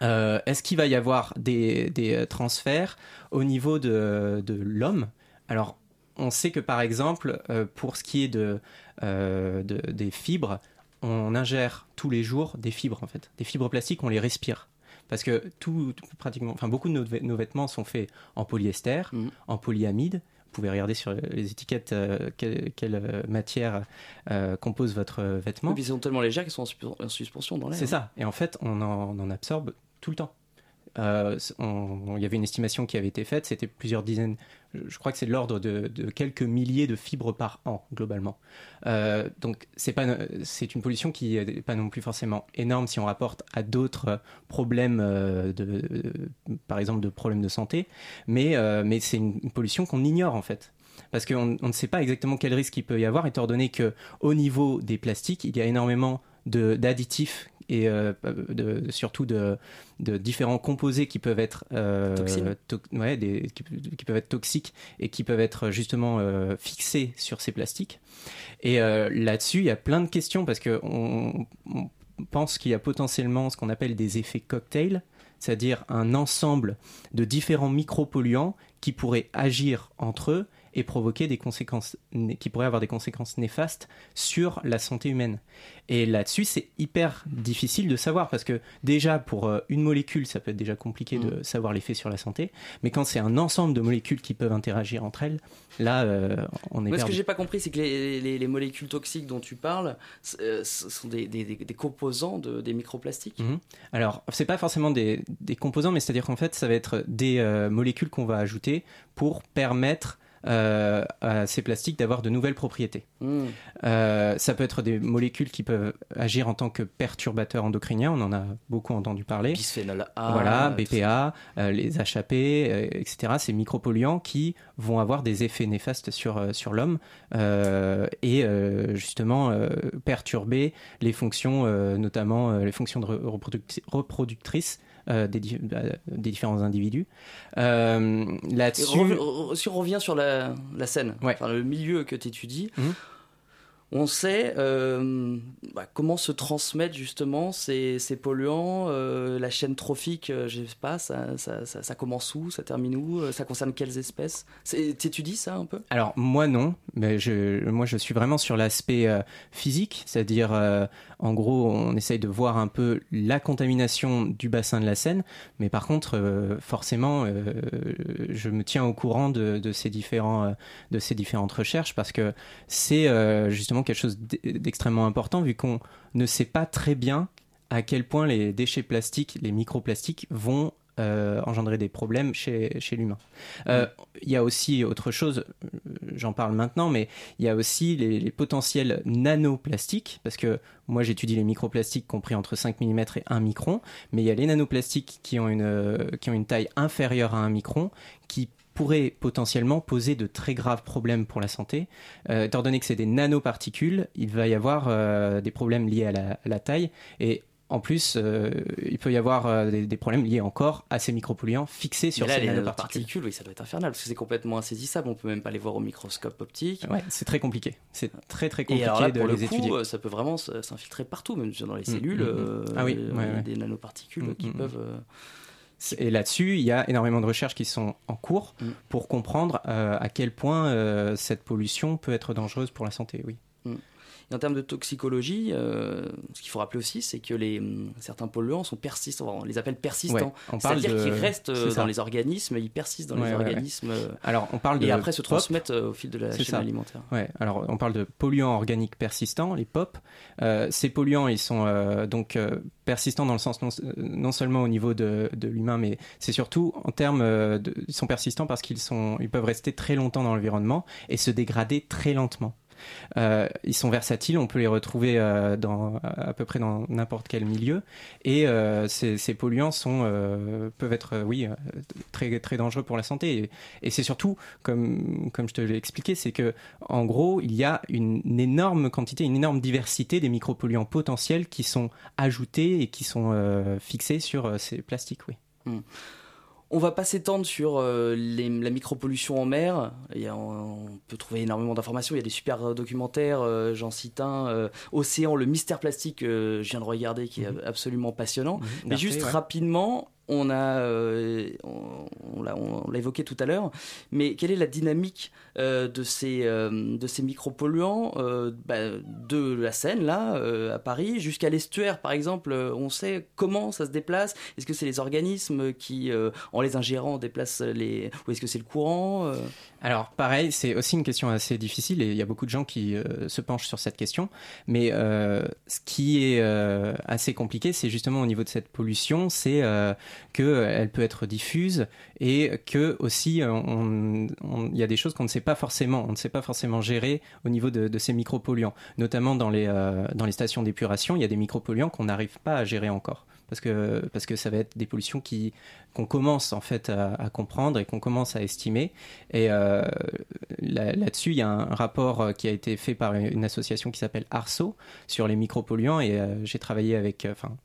euh, est-ce qu'il va y avoir des, des, euh, transferts au niveau de, de l'homme? Alors, on sait que par exemple, euh, pour ce qui est de, euh, de- des fibres, on ingère tous les jours des fibres en fait. Des fibres plastiques, on les respire. Parce que tout, tout- pratiquement, enfin, beaucoup de nos, vê- nos vêtements sont faits en polyester, en polyamide. Vous pouvez regarder sur les étiquettes euh, quelle, quelle, euh, matière euh, compose votre euh, vêtement. Et puis ils sont tellement légers qu'ils sont en, suspe- en suspension dans l'air. C'est ça. Et en fait, on en, on en absorbe tout le temps. Euh, on- Il y avait une estimation qui avait été faite, c'était plusieurs dizaines, je crois que c'est de l'ordre de, quelques milliers de fibres par an, globalement. Euh, donc, c'est une pollution qui n'est pas non plus forcément énorme si on rapporte à d'autres problèmes, euh, de, par exemple, de problèmes de santé, mais, mais c'est une, pollution qu'on ignore en fait. Parce qu'on on ne sait pas exactement quel risque il peut y avoir, étant donné que au niveau des plastiques, il y a énormément d'additifs et euh, de, surtout de, de différents composés qui peuvent être euh, Toxines. to- ouais, des- qui, qui peuvent être toxiques et qui peuvent être justement euh, fixés sur ces plastiques. Et là-dessus, il y a plein de questions parce que on, on pense qu'il y a potentiellement ce qu'on appelle des effets cocktails, c'est-à-dire un ensemble de différents micropolluants qui pourraient agir entre eux et provoquer des conséquences, qui pourraient avoir des conséquences néfastes sur la santé humaine. Et là-dessus, c'est hyper difficile de savoir parce que déjà pour euh, une molécule, ça peut être déjà compliqué de savoir l'effet sur la santé, mais quand c'est un ensemble de molécules qui peuvent interagir entre elles, là, euh, on est Moi, ce que j'ai pas compris, c'est que les, les- les molécules toxiques dont tu parles, euh, sont des, des- des- des composants de- des microplastiques? Mhm. Alors, c'est pas forcément des, des composants, mais c'est-à-dire qu'en fait, ça va être des euh, molécules qu'on va ajouter pour permettre euh, à ces plastiques d'avoir de nouvelles propriétés. Mm. Euh, ça peut être des molécules qui peuvent agir en tant que perturbateurs endocriniens, on en a beaucoup entendu parler. Bisphénol A. Voilà, BPA, euh, les HAP, etc. Ces micropolluants qui vont avoir des effets néfastes sur, sur l'homme et justement perturber les fonctions, notamment les fonctions de reproductrices euh, des, di- euh, des différents individus. Euh, Là-dessus. si on revient sur la, la scène, Ouais. enfin, le milieu que tu étudies, Mhm. On sait euh, bah, comment se transmettent justement ces, ces polluants, euh, la chaîne trophique, euh, je sais pas, ça, ça, commence où, ça termine où, euh, ça concerne quelles espèces? T'étudies ça un peu? Alors moi non, mais je, moi je suis vraiment sur l'aspect physique, c'est-à-dire en gros on essaye de voir un peu la contamination du bassin de la Seine, mais par contre forcément je me tiens au courant de, ces différents de ces différentes recherches parce que c'est euh, quelque chose d'extrêmement important vu qu'on ne sait pas très bien à quel point les déchets plastiques, les microplastiques vont euh, engendrer des problèmes chez, chez l'humain. Euh, Il y a aussi autre chose, euh, j'en parle maintenant, mais il y a aussi les, les potentiels nanoplastiques, parce que moi j'étudie les microplastiques compris entre 5 mm et 1 micron, mais il y a les nanoplastiques qui ont une, qui ont une taille inférieure à 1 micron, qui pourraient potentiellement poser de très graves problèmes pour la santé. Euh, étant donné que c'est des nanoparticules, il va y avoir euh, des problèmes liés à la, à la taille, et en plus, euh, il peut y avoir des, des problèmes liés encore à ces micropolluants fixés sur là, ces les nanoparticules. oui, ça doit être infernal parce que c'est complètement insaisissable. On peut même pas les voir au microscope optique. Ouais, c'est très compliqué. C'est très très Et compliqué alors là, de pour le les coup, étudier. ça peut vraiment s'infiltrer partout, même dans les Mm, cellules. mm, mm. euh, Ah oui, ouais, ouais. des nanoparticules Mm, qui mm, peuvent. Et là-dessus, il y a énormément de recherches qui sont en cours Mm. pour comprendre euh, à quel point euh, cette pollution peut être dangereuse pour la santé. Oui. Et en termes de toxicologie, euh, ce qu'il faut rappeler aussi, c'est que les, hum, certains polluants sont persistants. On les appelle persistants. Ouais, C'est-à-dire de- qu'ils restent euh, dans les organismes, ils persistent dans Ouais, les ouais, organismes. euh, Alors, on parle et de après se transmettent au fil de la chaîne ça. alimentaire. Ouais, alors on parle de polluants organiques persistants, les POP. Euh, ces polluants, ils sont euh, donc persistants dans le sens non, non seulement au niveau de, de l'humain, mais c'est surtout en termes de, ils sont persistants parce qu'ils sont, ils peuvent rester très longtemps dans l'environnement et se dégrader très lentement. Euh, ils sont versatiles, on peut les retrouver euh, à peu près dans n'importe quel milieu. Et euh, ces, polluants peuvent être, très, dangereux pour la santé. Et, c'est surtout, comme, je te l'ai expliqué, c'est que en gros, il y a une, énorme quantité, une énorme diversité des micropolluants potentiels qui sont ajoutés et qui sont fixés sur ces plastiques. Oui. Hmm. On va pas s'étendre sur euh, les- la micropollution en mer. Il y a- on peut trouver énormément d'informations. Il y a des super documentaires. euh, J'en cite un, euh, Océan, le mystère plastique. je viens de regarder, qui est absolument passionnant. Mais D'Arte, juste ouais. rapidement, on a, euh, on, l'a évoqué tout à l'heure. Mais quelle est la dynamique euh, de ces euh, de ces micropolluants bah, de la Seine là à Paris jusqu'à l'estuaire par exemple On sait comment ça se déplace? Est-ce que c'est les organismes qui, en les ingérant, déplacent les ou est-ce que c'est le courant Alors, pareil, c'est aussi une question assez difficile et il y a beaucoup de gens qui euh, se penchent sur cette question. Mais euh, ce qui est euh, assez compliqué, c'est justement au niveau de cette pollution, c'est qu'elle peut être diffuse et que aussi il y a des choses qu'on ne sait pas forcément, on ne sait pas forcément gérer au niveau de, ces micropolluants. Notamment dans les, dans les stations d'épuration, il y a des micropolluants qu'on n'arrive pas à gérer encore. Parce que, parce que ça va être des pollutions qui, qu'on commence en fait à, comprendre et qu'on commence à estimer. Et là- là-dessus, il y a un rapport euh, qui a été fait par une association qui s'appelle Arso sur les micropolluants. Et euh, j'ai travaillé avec, euh, enfin,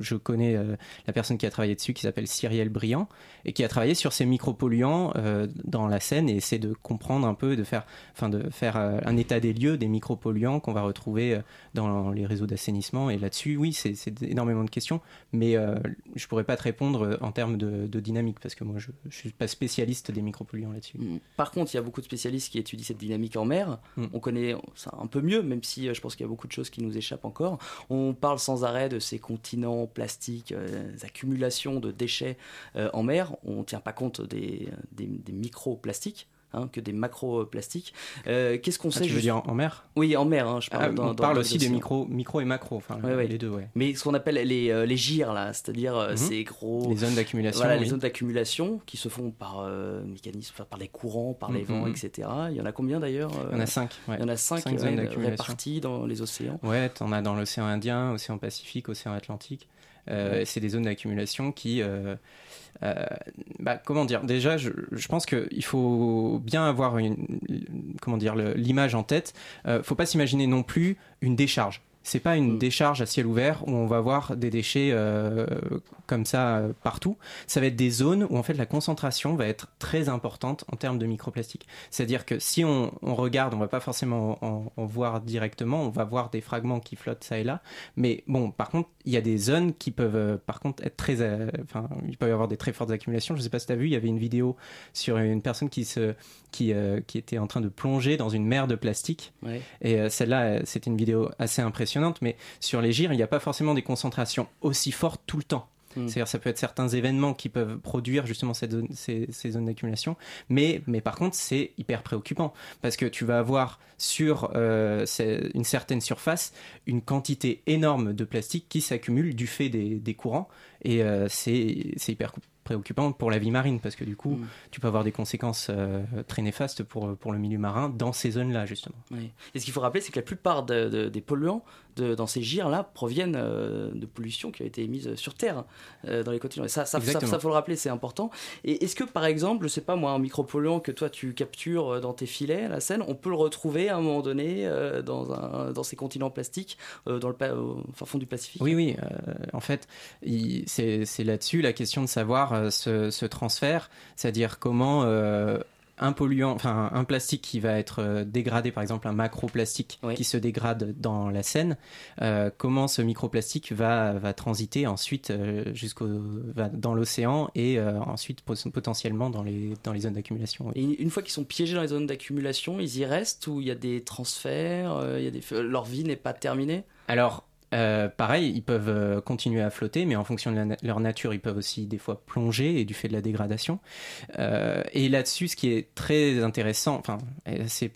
je connais euh, la personne qui a travaillé dessus qui s'appelle Cyrielle Briand et qui a travaillé sur ces micropolluants euh, dans la Seine et essaie de comprendre un peu, de faire, enfin, de faire euh, un état des lieux des micropolluants qu'on va retrouver euh, dans les réseaux d'assainissement. Et là-dessus, oui, c'est c'est énormément de questions, mais euh, je pourrais pas te répondre euh, en termes de, dynamique parce que moi, je, je suis pas spécialiste des micropolluants là-dessus. Par contre, il y a beaucoup de spécialistes qui étudient cette dynamique en mer. Mm. On connaît ça un peu mieux, même si euh, je pense qu'il y a beaucoup de choses qui nous échappent encore. On parle sans arrêt de ces continents plastiques, euh, des accumulations de déchets euh, en mer. On ne tient pas compte des, des, des microplastiques. Hein, que des macroplastiques. Euh, Qu'est-ce qu'on Ah, sait tu veux juste- dire en mer? Oui, en mer. hein, je parle Ah, dans- on dans- parle aussi des micro, micro et macro, enfin Ouais, ouais. les deux, ouais. Mais ce qu'on appelle les, euh, les gyres, là, c'est-à-dire euh, Mhm. ces gros. Les zones d'accumulation, Voilà, oui. les zones d'accumulation qui se font par euh, mécanisme, enfin, par les courants, par les Mhm. vents, etc. Il y en a combien d'ailleurs euh, Il y en a cinq. Il y en a cinq, Cinq zones réparties dans les océans. Ouais, t'en as dans l'océan Indien, océan Pacifique, océan Atlantique. Euh. C'est des zones d'accumulation qui, euh, euh, bah, comment dire? Déjà, je, pense qu'il faut bien avoir une, comment dire l'image en tête. Euh, faut pas s'imaginer non plus une décharge. C'est pas une décharge à ciel ouvert où on va voir des déchets euh, comme ça euh, partout. Ça va être des zones où en fait la concentration va être très importante en termes de microplastique. C'est-à-dire que si on, on regarde, on va pas forcément en, en voir directement, on va voir des fragments qui flottent ça et là. Mais bon, par contre, il y a des zones qui peuvent euh, par contre être très, enfin, il peut y avoir des très fortes accumulations. Je sais pas si tu as vu, il y avait une vidéo sur une personne qui se, qui, qui était en train de plonger dans une mer de plastique. Ouais. Et celle-là, c'était une vidéo assez impressionnante, mais sur les gires, il n'y a pas forcément des concentrations aussi fortes tout le temps. Mm. C'est-à-dire, ça peut être certains événements qui peuvent produire justement cette zone- ces, ces zones d'accumulation, mais, mais par contre, c'est hyper préoccupant parce que tu vas avoir sur euh, une certaine surface une quantité énorme de plastique qui s'accumule du fait des, des courants, et euh, c'est hyper préoccupant pour la vie marine parce que du coup, Mm. tu peux avoir des conséquences euh, très néfastes pour, pour le milieu marin dans ces zones-là, justement. Oui. Et ce qu'il faut rappeler, c'est que la plupart de- de- des polluants de- dans ces gires-là proviennent euh, de pollution qui a été émise sur Terre euh, dans les continents. Et ça, ça, ça, Exactement. ça, faut le rappeler, c'est important. Et est-ce que, par exemple, je sais pas moi, un micropolluant que toi tu captures euh, dans tes filets à la Seine, on peut le retrouver à un moment donné euh, dans, un, dans ces continents plastiques, dans le fond du Pacifique? Oui, oui. en fait, c'est là-dessus la question de savoir ce, ce transfert, c'est-à-dire comment un polluant, enfin un plastique qui va être euh, dégradé, par exemple un macroplastique qui se dégrade dans la Seine, euh, comment ce microplastique va, va transiter ensuite euh, jusqu'au dans l'océan et euh, ensuite pot- potentiellement dans les dans les zones d'accumulation. oui. Et une- une fois qu'ils sont piégés dans les zones d'accumulation, ils y restent ou il y a des transferts, euh, il y a des... leur vie n'est pas terminée? Alors, euh, pareil, ils peuvent euh, continuer à flotter, mais en fonction de na- leur nature, ils peuvent aussi des fois plonger et du fait de la dégradation. Euh, et là-dessus, ce qui est très intéressant, enfin, c'est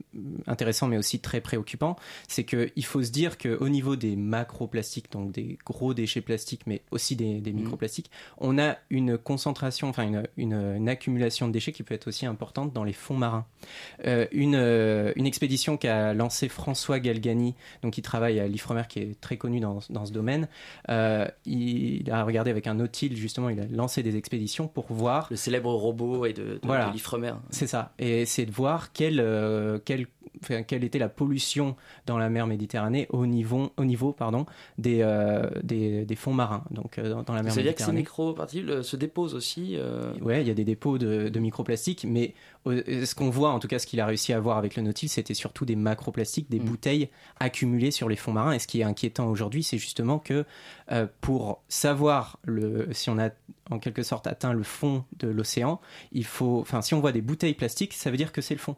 intéressant, mais aussi très préoccupant, c'est qu'il faut se dire qu'au niveau des macroplastiques, donc des gros déchets plastiques, mais aussi des, des microplastiques, on a une concentration, enfin, une, une- une accumulation de déchets qui peut être aussi importante dans les fonds marins. Une, une expédition qu'a lancée François Galgani, donc qui travaille à l'Ifremer, qui est très connu dans, dans ce domaine. Euh, il a regardé avec un Nautil, justement, il a lancé des expéditions pour voir. Le célèbre robot et de, de, Voilà. l'Ifremer. C'est ça. Et c'est de voir quelle, euh, quelle, enfin, quelle était la pollution dans la mer Méditerranée au niveau, au niveau pardon, des, euh, des, des fonds marins, donc euh, dans, dans la mer C'est-à-dire que ces microparticules euh, se déposent aussi. euh, Ouais, il y a des dépôts de, de microplastiques, mais ce qu'on voit, en tout cas ce qu'il a réussi à voir avec le Nautilus, c'était surtout des macroplastiques, des bouteilles accumulées sur les fonds marins. Et ce qui est inquiétant aujourd'hui, c'est justement que euh, pour savoir le, si on a en quelque sorte atteint le fond de l'océan, il faut, enfin, si on voit des bouteilles plastiques, ça veut dire que c'est le fond.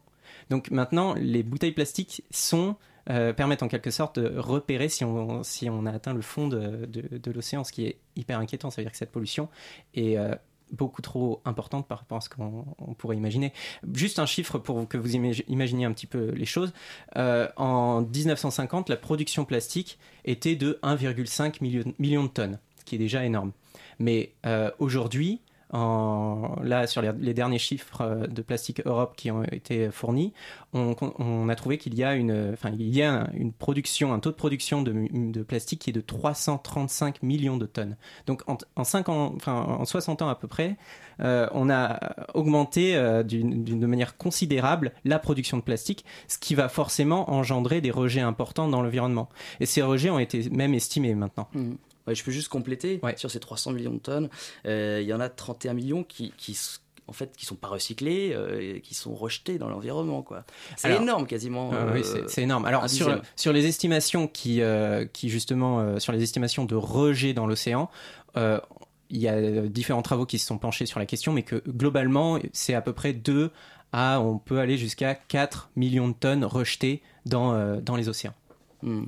Donc maintenant, les bouteilles plastiques sont euh, permettent en quelque sorte de repérer si on, si on a atteint le fond de, de, l'océan, ce qui est hyper inquiétant. Ça veut dire que cette pollution est euh, beaucoup trop importante par rapport à ce qu'on on pourrait imaginer. Juste un chiffre pour que vous imag- imaginiez un petit peu les choses. Euh, en 1950, la production plastique était de 1,5 million, million de tonnes, ce qui est déjà énorme. Mais euh, aujourd'hui, là, sur les, derniers chiffres euh, de Plastique Europe qui ont été fournis, on, a trouvé qu'il y a une, enfin, il y a une production, un taux de production de, plastique qui est de 335 millions de tonnes. Donc, en, en, 5 ans, enfin, en 60 ans à peu près, euh, on a augmenté euh, d'une manière considérable la production de plastique, ce qui va forcément engendrer des rejets importants dans l'environnement. Et ces rejets ont été même estimés maintenant. Mhm. Ouais, je peux juste compléter sur ces 300 millions de tonnes. euh, Il y en a 31 millions qui, qui en fait, qui sont pas recyclés, euh, et qui sont rejetés dans l'environnement, quoi. C'est énorme, quasiment. Ah oui, euh, c'est- énorme. Alors sur, les estimations qui, euh, qui justement euh, sur les estimations de rejet dans l'océan, euh, il y a différents travaux qui se sont penchés sur la question, mais que globalement c'est à peu près 2 à on peut aller jusqu'à 4 millions de tonnes rejetées dans, euh, dans les océans. Hmm.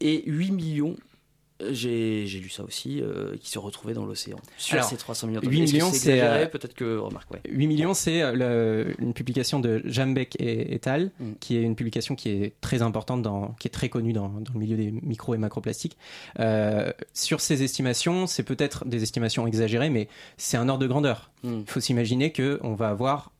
Et 8 millions, euh, j'ai lu ça aussi, euh, qui se retrouvaient dans l'océan. Sur Alors, ces 300 millions de tonnes. 8 Est-ce que millions, c'est euh, Peut-être que, remarque, ouais. 8 millions, c'est euh, une publication de Jambeck et, et al, Mm. qui est une publication qui est très importante, dans, qui est très connue dans, dans le milieu des micro et macroplastiques. Euh, sur ces estimations, c'est peut-être des estimations exagérées, mais c'est un ordre de grandeur. Mm. Il faut s'imaginer qu'on va avoir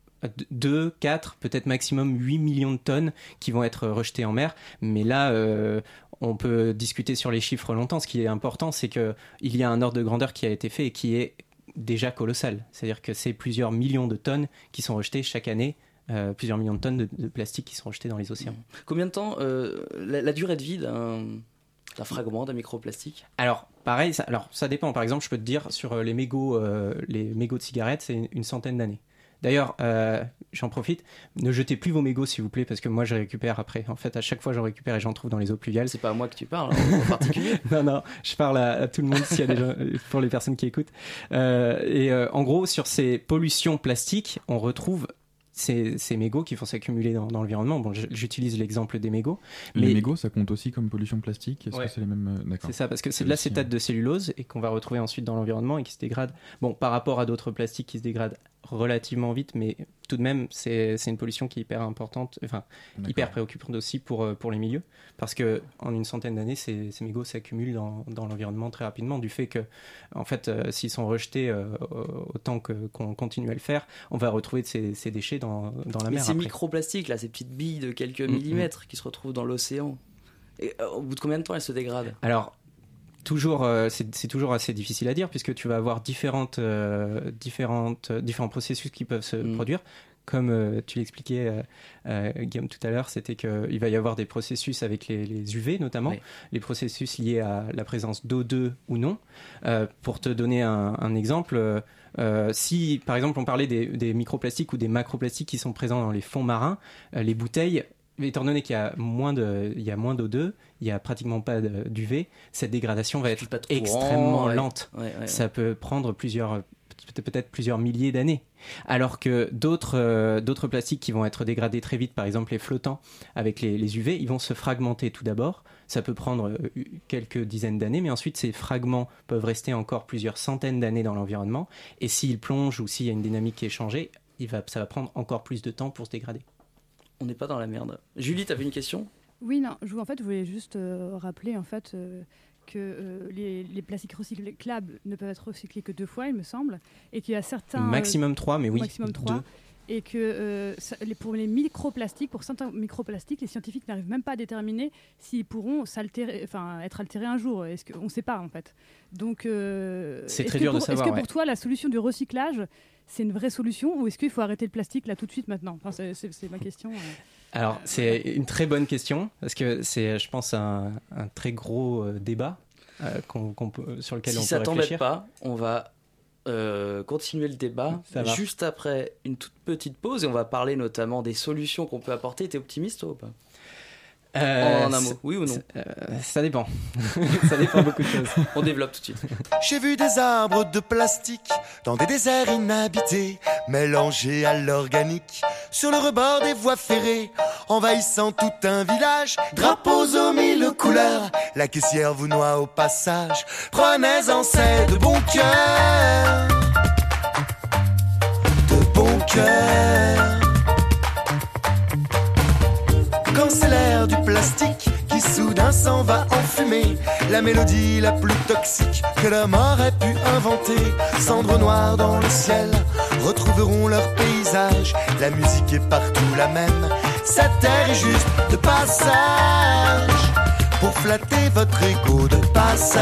2, 4, peut-être maximum 8 millions de tonnes qui vont être rejetées en mer. Mais là, euh, on peut discuter sur les chiffres longtemps. Ce qui est important, c'est qu'il y a un ordre de grandeur qui a été fait et qui est déjà colossal. C'est-à-dire que c'est plusieurs millions de tonnes qui sont rejetées chaque année, euh, plusieurs millions de tonnes de, de plastique qui sont rejetées dans les océans. Combien de temps, euh, la, la durée de vie d'un fragment d'un microplastique? Alors, pareil, ça, alors, ça dépend. Par exemple, je peux te dire, sur euh, les mégots, euh, les mégots de cigarettes, c'est une, une centaine d'années. D'ailleurs, euh, j'en profite, ne jetez plus vos mégots s'il vous plaît, parce que moi je récupère après. En fait, à chaque fois, j'en récupère et j'en trouve dans les eaux pluviales. C'est pas à moi que tu parles, hein, en particulier. [LAUGHS] non, non, je parle à, à tout le monde s'il y a des gens, pour les personnes qui écoutent. Euh, et euh, en gros, sur ces pollutions plastiques, on retrouve ces, ces mégots qui vont s'accumuler dans, dans l'environnement. Bon, j'utilise l'exemple des mégots. Les mégots, ça compte aussi comme pollution plastique? Est-ce Ouais. que c'est les mêmes euh, D'accord. C'est ça, parce que c'est de l'acétate de cellulose et qu'on va retrouver ensuite dans l'environnement et qui se dégrade. Bon, par rapport à d'autres plastiques qui se dégradent relativement vite, mais tout de même, c'est c'est une pollution qui est hyper importante, enfin, hyper préoccupante aussi pour, euh, pour les milieux, parce que en une centaine d'années, ces, ces mégots s'accumulent dans, dans l'environnement très rapidement, du fait que, en fait, euh, s'ils sont rejetés euh, autant que- qu'on continue à le faire, on va retrouver ces, ces déchets dans, dans la Mais mer. ces après. microplastiques, là, ces petites billes de quelques Mm, millimètres qui se retrouvent dans l'océan, et, euh, au bout de combien de temps elles se dégradent? Alors, toujours, euh, c'est toujours assez difficile à dire puisque tu vas avoir différentes, euh, différentes, euh, différents processus qui peuvent se Mm. produire. Comme euh, tu l'expliquais, Guillaume, tout à l'heure, c'était qu'il va y avoir des processus avec les, les UV notamment, Oui. les processus liés à la présence d'O2 ou non. Pour te donner un, un exemple, euh, si par exemple on parlait des, des microplastiques ou des macroplastiques qui sont présents dans les fonds marins, euh, les bouteilles, étant donné qu'il y a moins de, il y a moins d'O2, il y a pratiquement pas d'UV, cette dégradation va être extrêmement lente. Ouais, ouais, Ça peut prendre plusieurs peut- peut-être plusieurs milliers d'années. Alors que d'autres euh, d'autres plastiques qui vont être dégradés très vite, par exemple les flottants avec les, les UV, ils vont se fragmenter tout d'abord. Ça peut prendre euh, quelques dizaines d'années, mais ensuite ces fragments peuvent rester encore plusieurs centaines d'années dans l'environnement. Et s'ils plongent ou s'il y a une dynamique qui est changée, il va, ça va prendre encore plus de temps pour se dégrader. On n'est pas dans la merde. Julie, t'avais une question? Oui, non, je, en fait, je voulais juste euh, rappeler en fait euh, que euh, les, les plastiques recyclables ne peuvent être recyclés que deux fois, il me semble, et qu'il y a certains euh, Maximum trois, mais oui, maximum trois, deux. et que euh, ça- les- pour les microplastiques, pour certains microplastiques, les scientifiques n'arrivent même pas à déterminer s'ils pourront s'altérer, enfin être altérés un jour. Est-ce qu'on ne sait pas en fait. Donc euh, C'est est-ce très que dur de savoir, Est-ce que ouais. pour toi, la solution du recyclage, c'est une vraie solution, ou est-ce qu'il faut arrêter le plastique là tout de suite maintenant? Enfin, c'est- ma question. euh. Alors, c'est une très bonne question, parce que c'est, je pense, un, un très gros euh, débat euh, qu'on peut- sur lequel Si on ça peut t'embête réfléchir. pas, on va euh, continuer le débat Ça juste après une toute petite pause et on va parler notamment des solutions qu'on peut apporter. T'es optimiste toi ou pas? Euh, En un mot, oui ou non euh, Ça dépend. [LAUGHS] ça dépend beaucoup de choses. [LAUGHS] On développe tout de suite. J'ai vu des arbres de plastique dans des déserts inhabités, mélangés à l'organique, sur le rebord des voies ferrées, envahissant tout un village, drapeaux aux mille couleurs, la caissière vous noie au passage, prenez-en c'est de bon cœur, de bon cœur. L'air du plastique qui soudain s'en va en fumée, la mélodie la plus toxique que l'homme aurait pu inventer. Cendres noires dans le ciel retrouveront leur paysage. La musique est partout la même. Cette terre est juste de passage pour flatter votre ego de passage.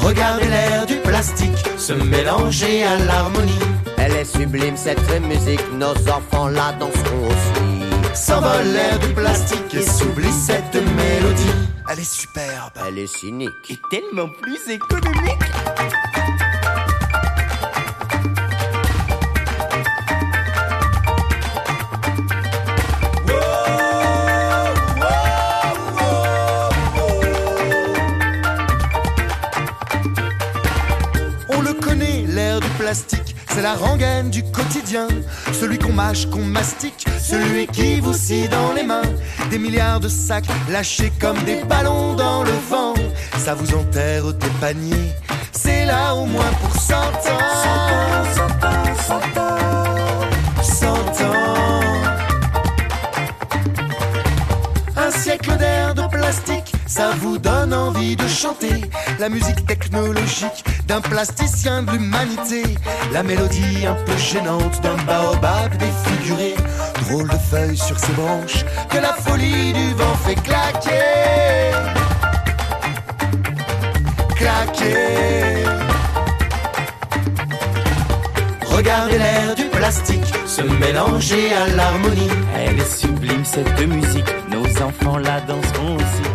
Regardez l'air du plastique se mélanger à l'harmonie. Elle est sublime cette musique, nos enfants la danseront aussi. S'envole l'air du plastique et s'oublie cette mélodie. Elle est superbe. Elle est cynique. Et tellement plus économique. On le connaît, l'air du plastique, c'est la rengaine du quotidien. Celui qu'on mâche, qu'on mastique, celui qui vous scie dans les mains. Des milliards de sacs lâchés comme des ballons dans le vent. Ça vous enterre des paniers, c'est là au moins pour 100 ans. 100 ans, 100 ans, 100 ans. Un siècle d'air de plastique, ça vous donne envie de chanter la musique technologique d'un plasticien de l'humanité. La mélodie un peu gênante d'un baobab défiguré. Drôle de feuilles sur ses branches que la folie du vent fait claquer. Claquer. Regardez l'air du plastique se mélanger à l'harmonie. Elle est sublime cette musique, nos enfants la danseront aussi.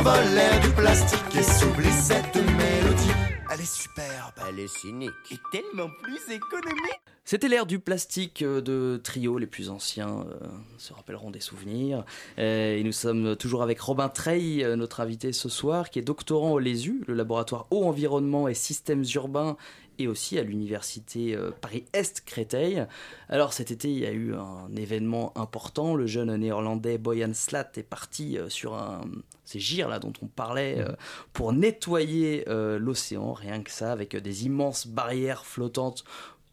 Du plastique et s'oublie cette mélodie. Elle est superbe. Elle est cynique. Et tellement plus économique. C'était l'ère du plastique euh, de trio, les plus anciens euh, se rappelleront des souvenirs. Euh, et nous sommes toujours avec Robin Treille, notre invité ce soir, qui est doctorant au LESU, le laboratoire Eau Environnement et Systèmes Urbains, et aussi à l'université Paris-Est Créteil. Alors cet été, il y a eu un événement important. Le jeune néerlandais Boyan Slat est parti sur un ces gires là dont on parlait euh, pour nettoyer euh, l'océan, rien que ça, avec euh, des immenses barrières flottantes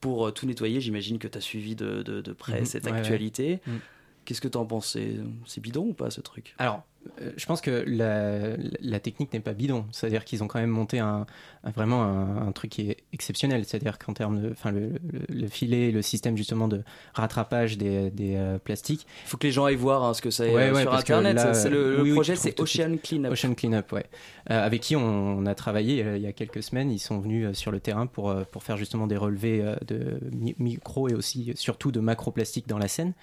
pour tout nettoyer. J'imagine que tu as suivi de, de- de près Mhm. cette Ouais, actualité. Mhm. Qu'est-ce que tu en penses C'est bidon ou pas ce truc? Alors, je pense que la, la technique n'est pas bidon. C'est-à-dire qu'ils ont quand même monté un, un- vraiment un, un truc qui est exceptionnel. C'est-à-dire qu'en termes de, enfin, le, le- le filet, le système justement de rattrapage des, des, euh, plastiques. Il faut que les gens aillent voir hein, ce que c'est Ouais, euh, ouais, sur internet. là, le, oui, projet, c'est. Ocean Cleanup. Ocean Cleanup, ouais. Euh, avec qui on, on a travaillé euh, il y a quelques semaines. Ils sont venus euh, sur le terrain pour, euh, pour faire justement des relevés euh, de mi- micro et aussi euh, surtout de macroplastique dans la Seine.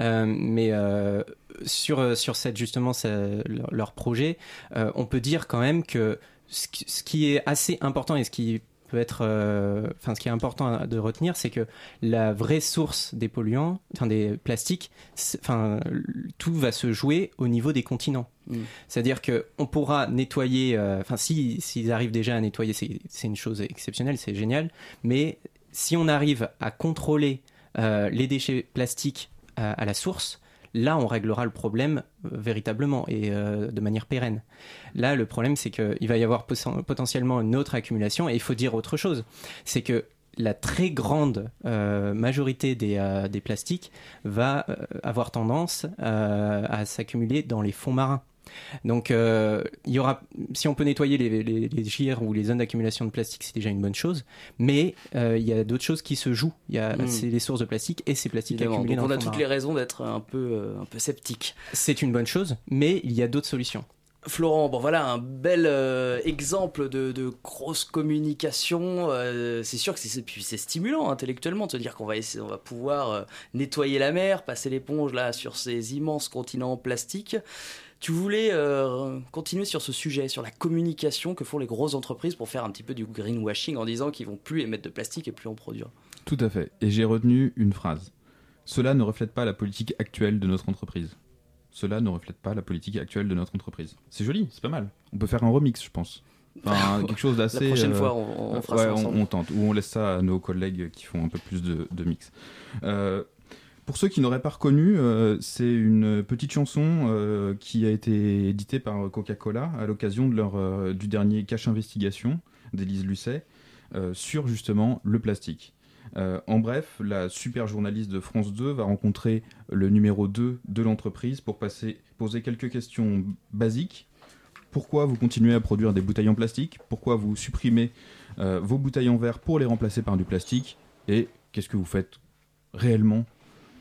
Euh, mais euh, sur, euh, sur cette, justement leur, leur projet, euh, on peut dire quand même que ce qui, ce qui est assez important et ce qui peut être, euh, enfin ce qui est important de retenir, c'est que la vraie source des polluants, enfin des plastiques, enfin tout va se jouer au niveau des continents. Mm. C'est-à-dire que on pourra nettoyer, enfin si s'ils arrivent déjà à nettoyer, c'est une chose exceptionnelle, c'est génial. Mais si on arrive à contrôler les déchets plastiques à, à la source, là on réglera le problème euh, véritablement et euh, de manière pérenne. Là le problème c'est qu'il va y avoir potentiellement une autre accumulation et il faut dire autre chose, c'est que la très grande euh, majorité des, plastiques va avoir tendance à s'accumuler dans les fonds marins. Donc, euh, il y aura, si on peut nettoyer les, les, les gires ou les zones d'accumulation de plastique, c'est déjà une bonne chose. Mais euh, il y a d'autres choses qui se jouent. Il y a Mm. c'est les sources de plastique et ces plastiques Évidemment. accumulés Donc on a toutes les raisons d'être un peu, euh, un peu sceptique. C'est une bonne chose, mais il y a d'autres solutions. Florent, bon voilà un bel euh, exemple de, de grosse communication. euh, c'est sûr que c'est puis c'est stimulant intellectuellement de se dire qu'on va essayer, on va pouvoir euh, nettoyer la mer, passer l'éponge là sur ces immenses continents plastiques. Tu voulais euh, continuer sur ce sujet, sur la communication que font les grosses entreprises pour faire un petit peu du greenwashing en disant qu'ils vont plus émettre de plastique et plus en produire. Tout à fait. Et j'ai retenu une phrase. Cela ne reflète pas la politique actuelle de notre entreprise. Cela ne reflète pas la politique actuelle de notre entreprise. C'est joli, c'est pas mal. On peut faire un remix, je pense. Enfin, [LAUGHS] quelque chose d'assez. La prochaine euh, fois, on- on fera ouais, ça on, tente. Ou on laisse ça à nos collègues qui font un peu plus de, de mix. Euh, pour ceux qui n'auraient pas reconnu, euh, c'est une petite chanson euh, qui a été éditée par Coca-Cola à l'occasion de leur, euh, du dernier Cache Investigation d'Élise Lucet sur justement le plastique. En bref, la super journaliste de France 2 va rencontrer le numéro 2 de l'entreprise pour poser quelques questions basiques. Pourquoi vous continuez à produire des bouteilles en plastique? Pourquoi vous supprimez vos bouteilles en verre pour les remplacer par du plastique? Et qu'est-ce que vous faites réellement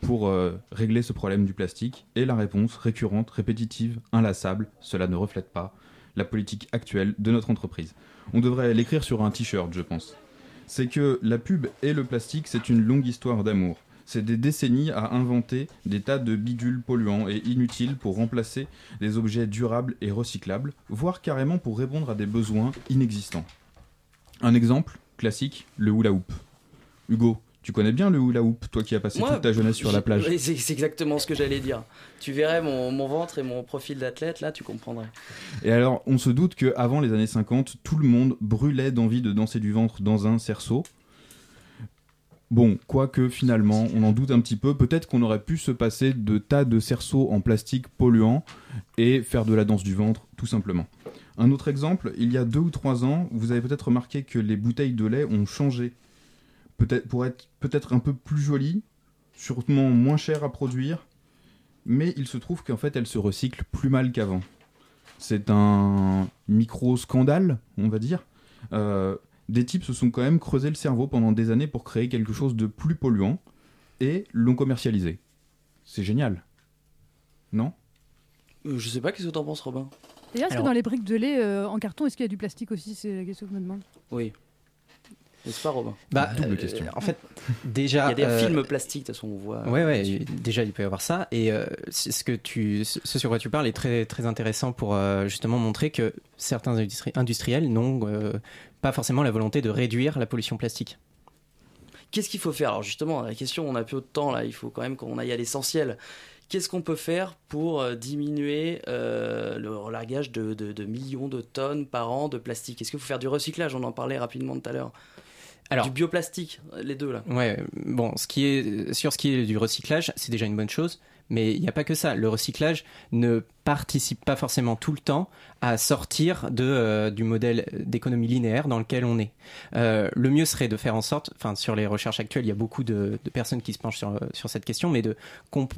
pour euh, régler ce problème du plastique Et la réponse récurrente, répétitive, inlassable, cela ne reflète pas la politique actuelle de notre entreprise. On devrait l'écrire sur un t-shirt, je pense. C'est que la pub et le plastique, c'est une longue histoire d'amour. C'est des décennies à inventer des tas de bidules polluants et inutiles pour remplacer des objets durables et recyclables, voire carrément pour répondre à des besoins inexistants. Un exemple classique, le hula hoop. Hugo, tu connais bien le hula hoop, toi qui as passé Moi, toute ta jeunesse sur la plage. C'est c'est exactement ce que j'allais dire. Tu verrais mon, mon ventre et mon profil d'athlète, là, tu comprendrais. Et alors, on se doute qu'avant les années 50, tout le monde brûlait d'envie de danser du ventre dans un cerceau. Bon, quoique finalement, on en doute un petit peu. Peut-être qu'on aurait pu se passer de tas de cerceaux en plastique polluants et faire de la danse du ventre, tout simplement. Un autre exemple, il y a deux ou trois ans, vous avez peut-être remarqué que les bouteilles de lait ont changé. Peut-être pour être peut-être un peu plus jolies, sûrement moins chères à produire, mais il se trouve qu'en fait elles se recyclent plus mal qu'avant. C'est un micro-scandale, on va dire. Euh, des types se sont quand même creusé le cerveau pendant des années pour créer quelque chose de plus polluant et l'ont commercialisé. C'est génial. Non? Euh, je sais pas, qu'est-ce que t'en penses, Robin? D'ailleurs, est-ce que Alors- dans les briques de lait euh, en carton, est-ce qu'il y a du plastique aussi? C'est la question que je me demande. Oui. N'est-ce pas, Robin? Bah, Double euh, question. En fait, déjà. [LAUGHS] Il y a des euh, films plastiques, de toute façon, on voit. Ouais, ouais, déjà il peut y avoir ça. Et euh, ce, que tu, ce sur quoi tu parles est très, très intéressant pour euh, justement montrer que certains industri- industriels n'ont euh, pas forcément la volonté de réduire la pollution plastique. Qu'est-ce qu'il faut faire? Alors justement, la question, on a peu de temps là, il faut quand même qu'on aille à l'essentiel. Qu'est-ce qu'on peut faire pour diminuer euh, le relargage de, de- de millions de tonnes par an de plastique? Est-ce qu'il faut faire du recyclage? On en parlait rapidement tout à l'heure. Alors- du bioplastique, les deux là. Ouais, bon, ce qui est, sur ce qui est du recyclage, c'est déjà une bonne chose. Mais il n'y a pas que ça. Le recyclage ne participe pas forcément tout le temps à sortir de, euh, du modèle d'économie linéaire dans lequel on est. Euh, le mieux serait de faire en sorte, enfin sur les recherches actuelles, il y a beaucoup de, de personnes qui se penchent sur, sur cette question, mais de,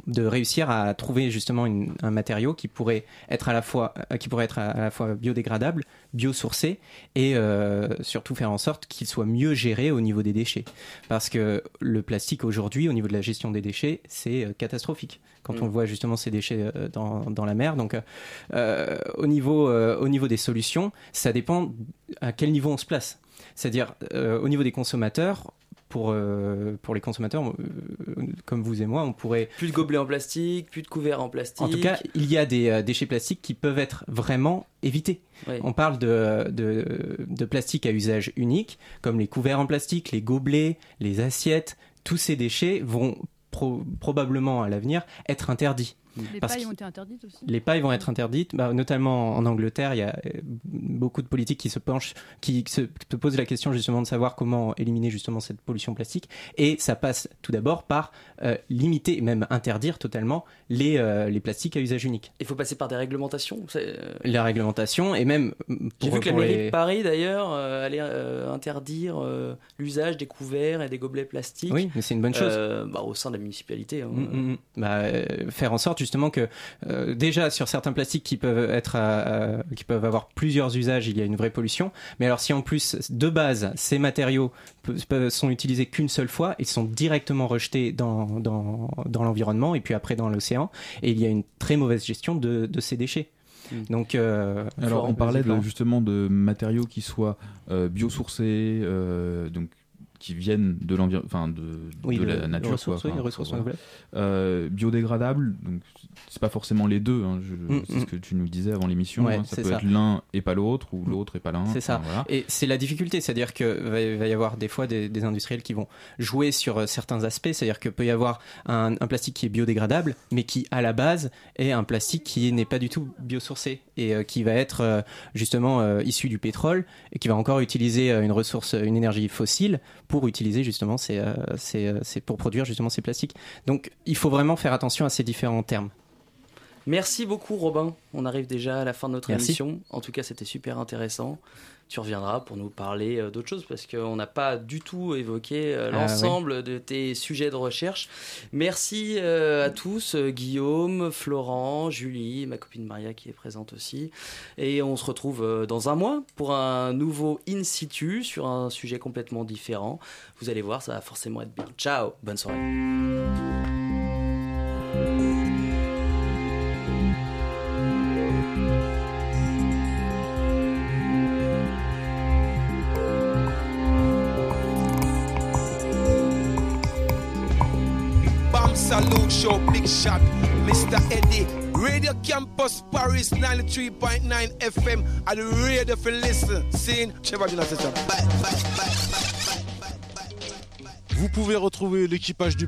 de réussir à trouver justement une- un matériau qui pourrait être à la fois, euh, qui pourrait être à, à la fois biodégradable, biosourcé et euh, surtout faire en sorte qu'il soit mieux géré au niveau des déchets. Parce que le plastique aujourd'hui, au niveau de la gestion des déchets, c'est euh, catastrophique. Quand Mm. on voit justement ces déchets euh, dans, dans la mer. Donc, euh, euh, au, niveau, euh, au niveau des solutions, ça dépend à quel niveau on se place. C'est-à-dire, euh, au niveau des consommateurs, pour, euh, pour les consommateurs, euh, comme vous et moi, on pourrait Plus de gobelets en plastique, plus de couverts en plastique. en tout cas, il y a des euh, déchets plastiques qui peuvent être vraiment évités. Oui. On parle de, de, de plastique à usage unique, comme les couverts en plastique, les gobelets, les assiettes. Tous ces déchets vont pro- probablement à l'avenir être interdits. Les Parce pailles que- ont été interdites aussi. les pailles vont être interdites, bah, notamment en Angleterre. Il y a euh, beaucoup de politiques qui se penchent, qui se, se posent la question justement de savoir comment éliminer justement cette pollution plastique. Et ça passe tout d'abord par euh, limiter et même interdire totalement les, euh, les plastiques à usage unique. Il faut passer par des réglementations. La réglementation et même J'ai vu que la mairie les- de Paris d'ailleurs euh, allait euh, interdire euh, l'usage des couverts et des gobelets plastiques. Oui, mais c'est une bonne chose. euh, bah, au sein de la municipalité. hein. Mm, mm, mm. Bah, euh, faire en sorte justement que euh, déjà sur certains plastiques qui peuvent être à- à- qui peuvent avoir plusieurs usages il y a une vraie pollution. Mais alors si en plus de base ces matériaux sont utilisés qu'une seule fois ils sont directement rejetés dans, dans, dans l'environnement et puis après dans l'océan et il y a une très mauvaise gestion de, de ces déchets. Donc euh, Alors, on parlait de, justement de matériaux qui soient euh, biosourcés, euh, donc qui viennent de l'environnement, de, Oui, de de- la nature, ressources, quoi. oui, ressources renouvelables. Euh, biodégradables, donc c'est pas forcément les deux. hein, Mm, c'est mm. ce que tu nous disais avant l'émission. Ouais, hein, ça peut ça. être l'un et pas l'autre, ou l'autre et pas l'un. C'est ça. enfin, voilà. Et c'est la difficulté, c'est-à-dire que va, y avoir des fois des, des industriels qui vont jouer sur euh, certains aspects, c'est-à-dire que peut y avoir un, un plastique qui est biodégradable, mais qui à la base est un plastique qui n'est pas du tout biosourcé et euh, qui va être euh, justement euh, issu du pétrole et qui va encore utiliser euh, une ressource, une énergie fossile pour utiliser justement ces, euh, ces, euh, ces- pour produire justement ces plastiques. Donc il faut vraiment faire attention à ces différents termes. Merci beaucoup Robin. On arrive déjà à la fin de notre Merci. émission. En tout cas, c'était super intéressant. Tu reviendras pour nous parler euh, d'autres choses parce qu'on n'a pas du tout évoqué euh, Ah, l'ensemble de tes sujets de recherche. Merci euh, à tous, Guillaume, Florent, Julie, ma copine Maria qui est présente aussi. Et on se retrouve dans un mois pour un nouveau In situ sur un sujet complètement différent. Vous allez voir, ça va forcément être bien. Ciao, bonne soirée. Salute Show, Big Shot, Mr. Eddie. Radio Campus Paris 93.9 FM. Are the radio for listen? Seeing Trevor Jonas. Bye, bye, bye, bye. Vous pouvez retrouver l'équipage du